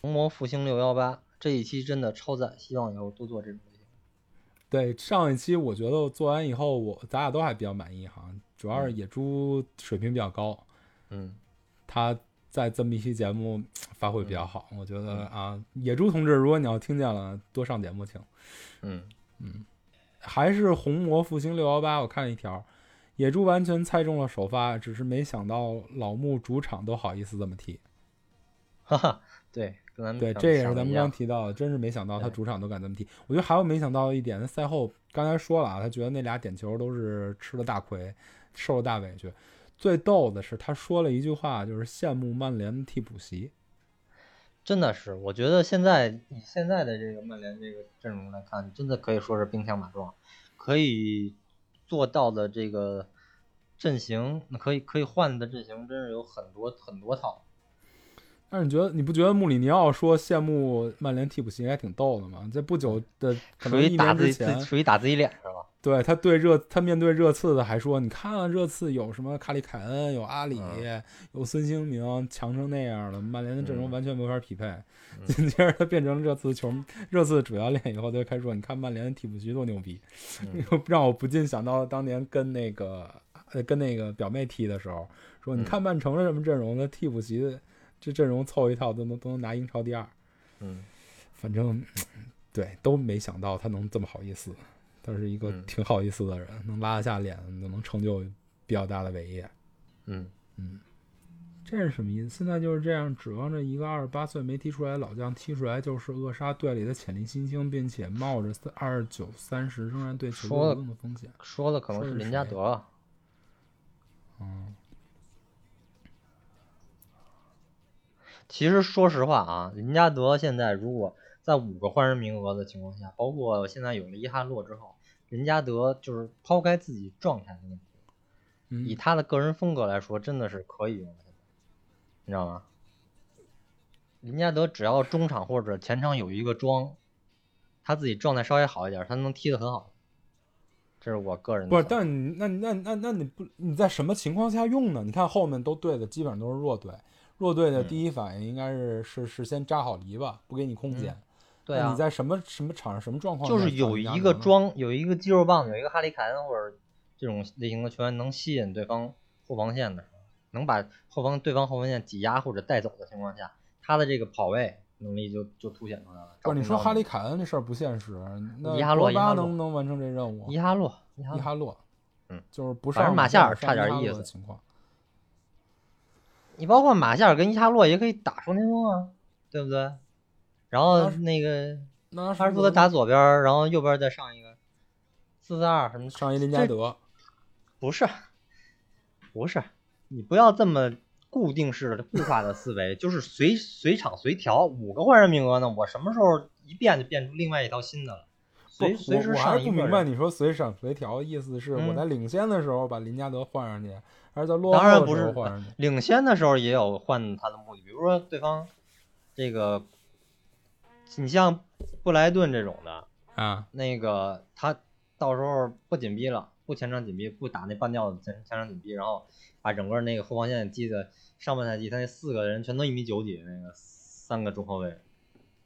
红魔复兴六幺八这一期真的超赞，希望以后多做这种类型。对上一期我觉得做完以后，我咱俩都还比较满意哈，主要是野猪水平比较高，嗯他在这么一期节目发挥比较好，我觉得啊，野猪同志，如果你要听见了，多上节目请。嗯，还是红魔复兴六幺八，我看了一条，野猪完全猜中了首发，只是没想到老穆主场都好意思这么踢。哈哈，对，跟咱们对，这也是咱们刚提到的，真是没想到他主场都敢这么踢。我觉得还有没想到一点，赛后刚才说了啊，他觉得那俩点球都是吃了大亏，受了大委屈。最逗的是，他说了一句话，就是羡慕曼联替补席。真的是，我觉得现在以现在的这个曼联这个阵容来看，真的可以说是兵强马壮，可以做到的这个阵型，那可以可以换的阵型，真是有很多很多套。但是你觉得你不觉得穆里尼奥说羡慕曼联替补席还挺逗的吗？在不久的可属能一于打自己年之前，属于打自己脸是吧？对他对热他面对热刺的还说，你看啊热刺有什么卡里凯恩，有阿里，嗯。有孙兴民，强成那样了，曼联的阵容嗯。完全没法匹配。紧接着他变成热刺球热刺主教练以后，他就开始说，你看曼联的替补席多牛逼，嗯。让我不禁想到当年跟那个呃跟那个表妹踢的时候，说你嗯。看曼城是什么阵容，那替补席这阵容凑一套都能都能拿英超第二。嗯。反正 对都没想到他能这么好意思，他是一个嗯挺好意思的人，能拉得下脸，就能成就比较大的伟业。嗯嗯，这是什么意思？现在就是这样，指望着一个二十八岁没踢出来的老将踢出来就是扼杀队里的潜力新星，并且冒着二十九、三十仍然对球队说有用的风险。说的可能是是林加德，嗯，其实说实话啊，林加德现在如果在五个换人名额的情况下，包括现在有了伊哈洛之后，林加德就是抛开自己状态的问题，嗯以他的个人风格来说，真的是可以用的，你知道吗？林加德只要中场或者前场有一个装，他自己状态稍微好一点，他能踢得很好。这是我个人的不是，但你那那那那你不你在什么情况下用呢？你看后面都对的基本上都是弱队，弱队的嗯第一反应应该是是是先扎好篱笆，不给你空间。对啊你，在什么什么场上什么状况就是有一个林加德呢装，有一个肌肉棒，有一个哈利凯恩或者这种类型的球员能吸引对方后防线的，能把后方对方后防线挤压或者带走的情况下，他的这个跑位能力就就凸显出来了。不是你说哈利凯恩这事儿不现实，那伊哈洛伊哈洛能不能完成这任务？伊哈洛，伊哈洛，哈洛，嗯，就是不反上正马夏尔差点意思情况。你包括马夏尔跟伊哈洛也可以打双前锋啊，对不对？然后那个那他是负责打左边，然后右边再上一个四四二什么上一林加德，不是，不是，你不要这么固定式的固化的思维，就是随随场随调。五个换人名额呢，我什么时候一变就变出另外一套新的了？随不随时我我还上一个是不明白。你说随场随调的意思是我嗯在领先的时候把林加德换上去，还是在落当后的时然不是候换上去？领先的时候也有换他的目的，比如说对方这个，你像布莱顿这种的，啊，那个他到时候不紧逼了，不前场紧逼，不打那半吊子前前场紧逼，然后把整个那个后防线记得上半赛季他那四个人全都一米九几，那个三个中后卫，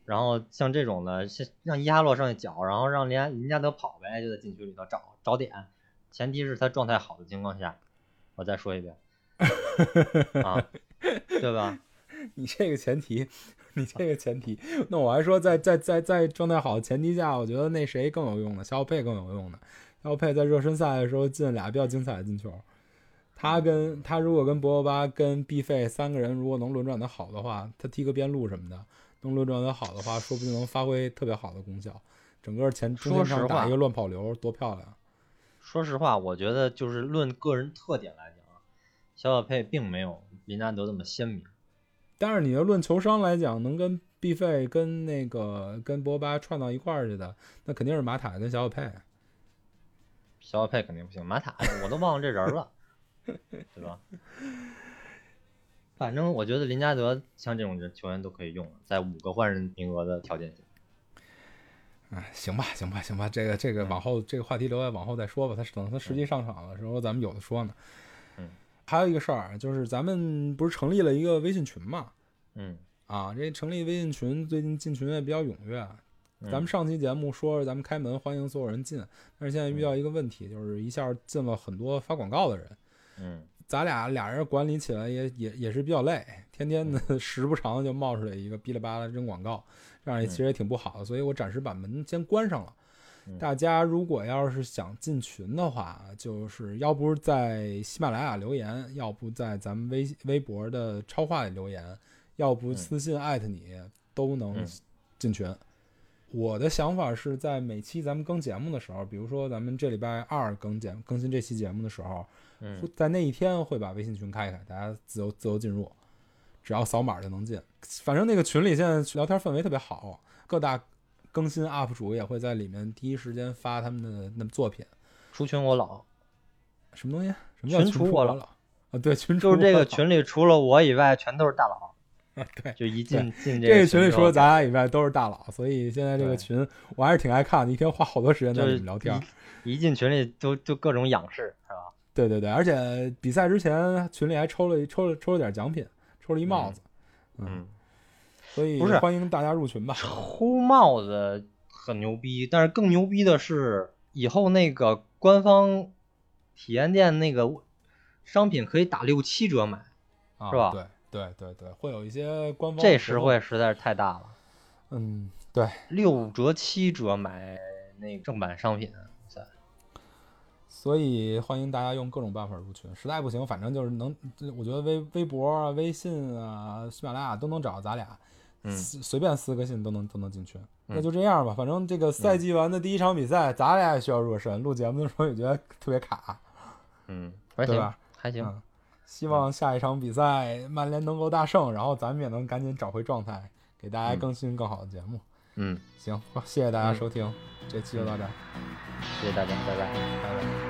然后像这种的，像让伊哈洛上去搅，然后让林加林加德跑呗，就在禁区里头找找点，前提是他状态好的情况下，我再说一遍。啊，对吧？你这个前提，你这个前提，那我还说在在在在状态好的前提下，我觉得那谁更有用呢？肖佩更有用呢。肖佩在热身赛的时候进俩比较精彩的进球，他跟他如果跟博格巴跟毕费三个人如果能轮转的好的话，他踢个边路什么的，能轮转的好的话，说不定能发挥特别好的功效。整个前说实话场打一个乱跑流，多漂亮！说实话，我觉得就是论个人特点来讲啊，小小佩并没有林加德这么鲜明。但是你要论球商来讲，能跟毕费跟那个跟博巴串到一块儿去的，那肯定是马塔跟小小佩。小小佩肯定不行，马塔我都忘了这人了，对吧？反正我觉得林加德像这种人球员都可以用，在五个换人名额的条件下。哎，行吧，行吧，行吧，这个这个往后这个话题留在往后再说吧。他等他实际上场的时候，咱们有的说呢。嗯，还有一个事儿，就是咱们不是成立了一个微信群嘛？嗯，啊，这成立微信群，最近进群也比较踊跃。嗯咱们上期节目说是咱们开门欢迎所有人进，但是现在遇到一个问题，就是一下进了很多发广告的人。嗯咱俩俩人管理起来也也也是比较累，天天的 时不常就冒出来一个哔哩吧啦扔广告，这样也其实也挺不好的，所以我暂时把门先关上了。嗯大家如果要是想进群的话，就是要不是在喜马拉雅留言，要不在咱们微微博的超话里留言，要不嗯私信艾特你，都能嗯进群。我的想法是在每期咱们更节目的时候，比如说咱们这礼拜二更节更新这期节目的时候，嗯在那一天会把微信群开开，大家自由自由进入，只要扫码就能进。反正那个群里现在聊天氛围特别好，各大更新 UP 主也会在里面第一时间发他们的那作品。出群我老，什么东西？什么叫群群我了主我了？啊，对，群主就是这个群里除了我以外，全都是大佬。啊，对。就一进进这个群里除了咱俩以外都是大佬，所以现在这个群我还是挺爱看的，一天花好多时间在就是里面聊天。一进群里都就各种仰视，是吧？对对对，而且比赛之前群里还抽了抽了抽了点奖品，抽了一帽子，嗯，所以不是。欢迎大家入群吧。抽帽子很牛逼，但是更牛逼的是以后那个官方体验店那个商品可以打六七折买，啊是吧？对对对对，会有一些官方这实惠实在是太大了。嗯，对，六折七折买那个正版商品，所以欢迎大家用各种办法入群，实在不行，反正就是能，我觉得微微博啊、微信啊、喜马拉雅都能找咱俩，嗯。随随便私个信都能都能进群。那嗯就这样吧，反正这个赛季完的第一场比赛，咱俩也需要热身。录节目的时候也觉得特别卡，嗯，还行对吧，还行，嗯，希望下一场比赛曼联能够大胜，然后咱们也能赶紧找回状态，给大家嗯更新更好的节目。嗯，行，谢谢大家嗯。收听，这期就到这儿，谢谢大家，拜拜。拜拜。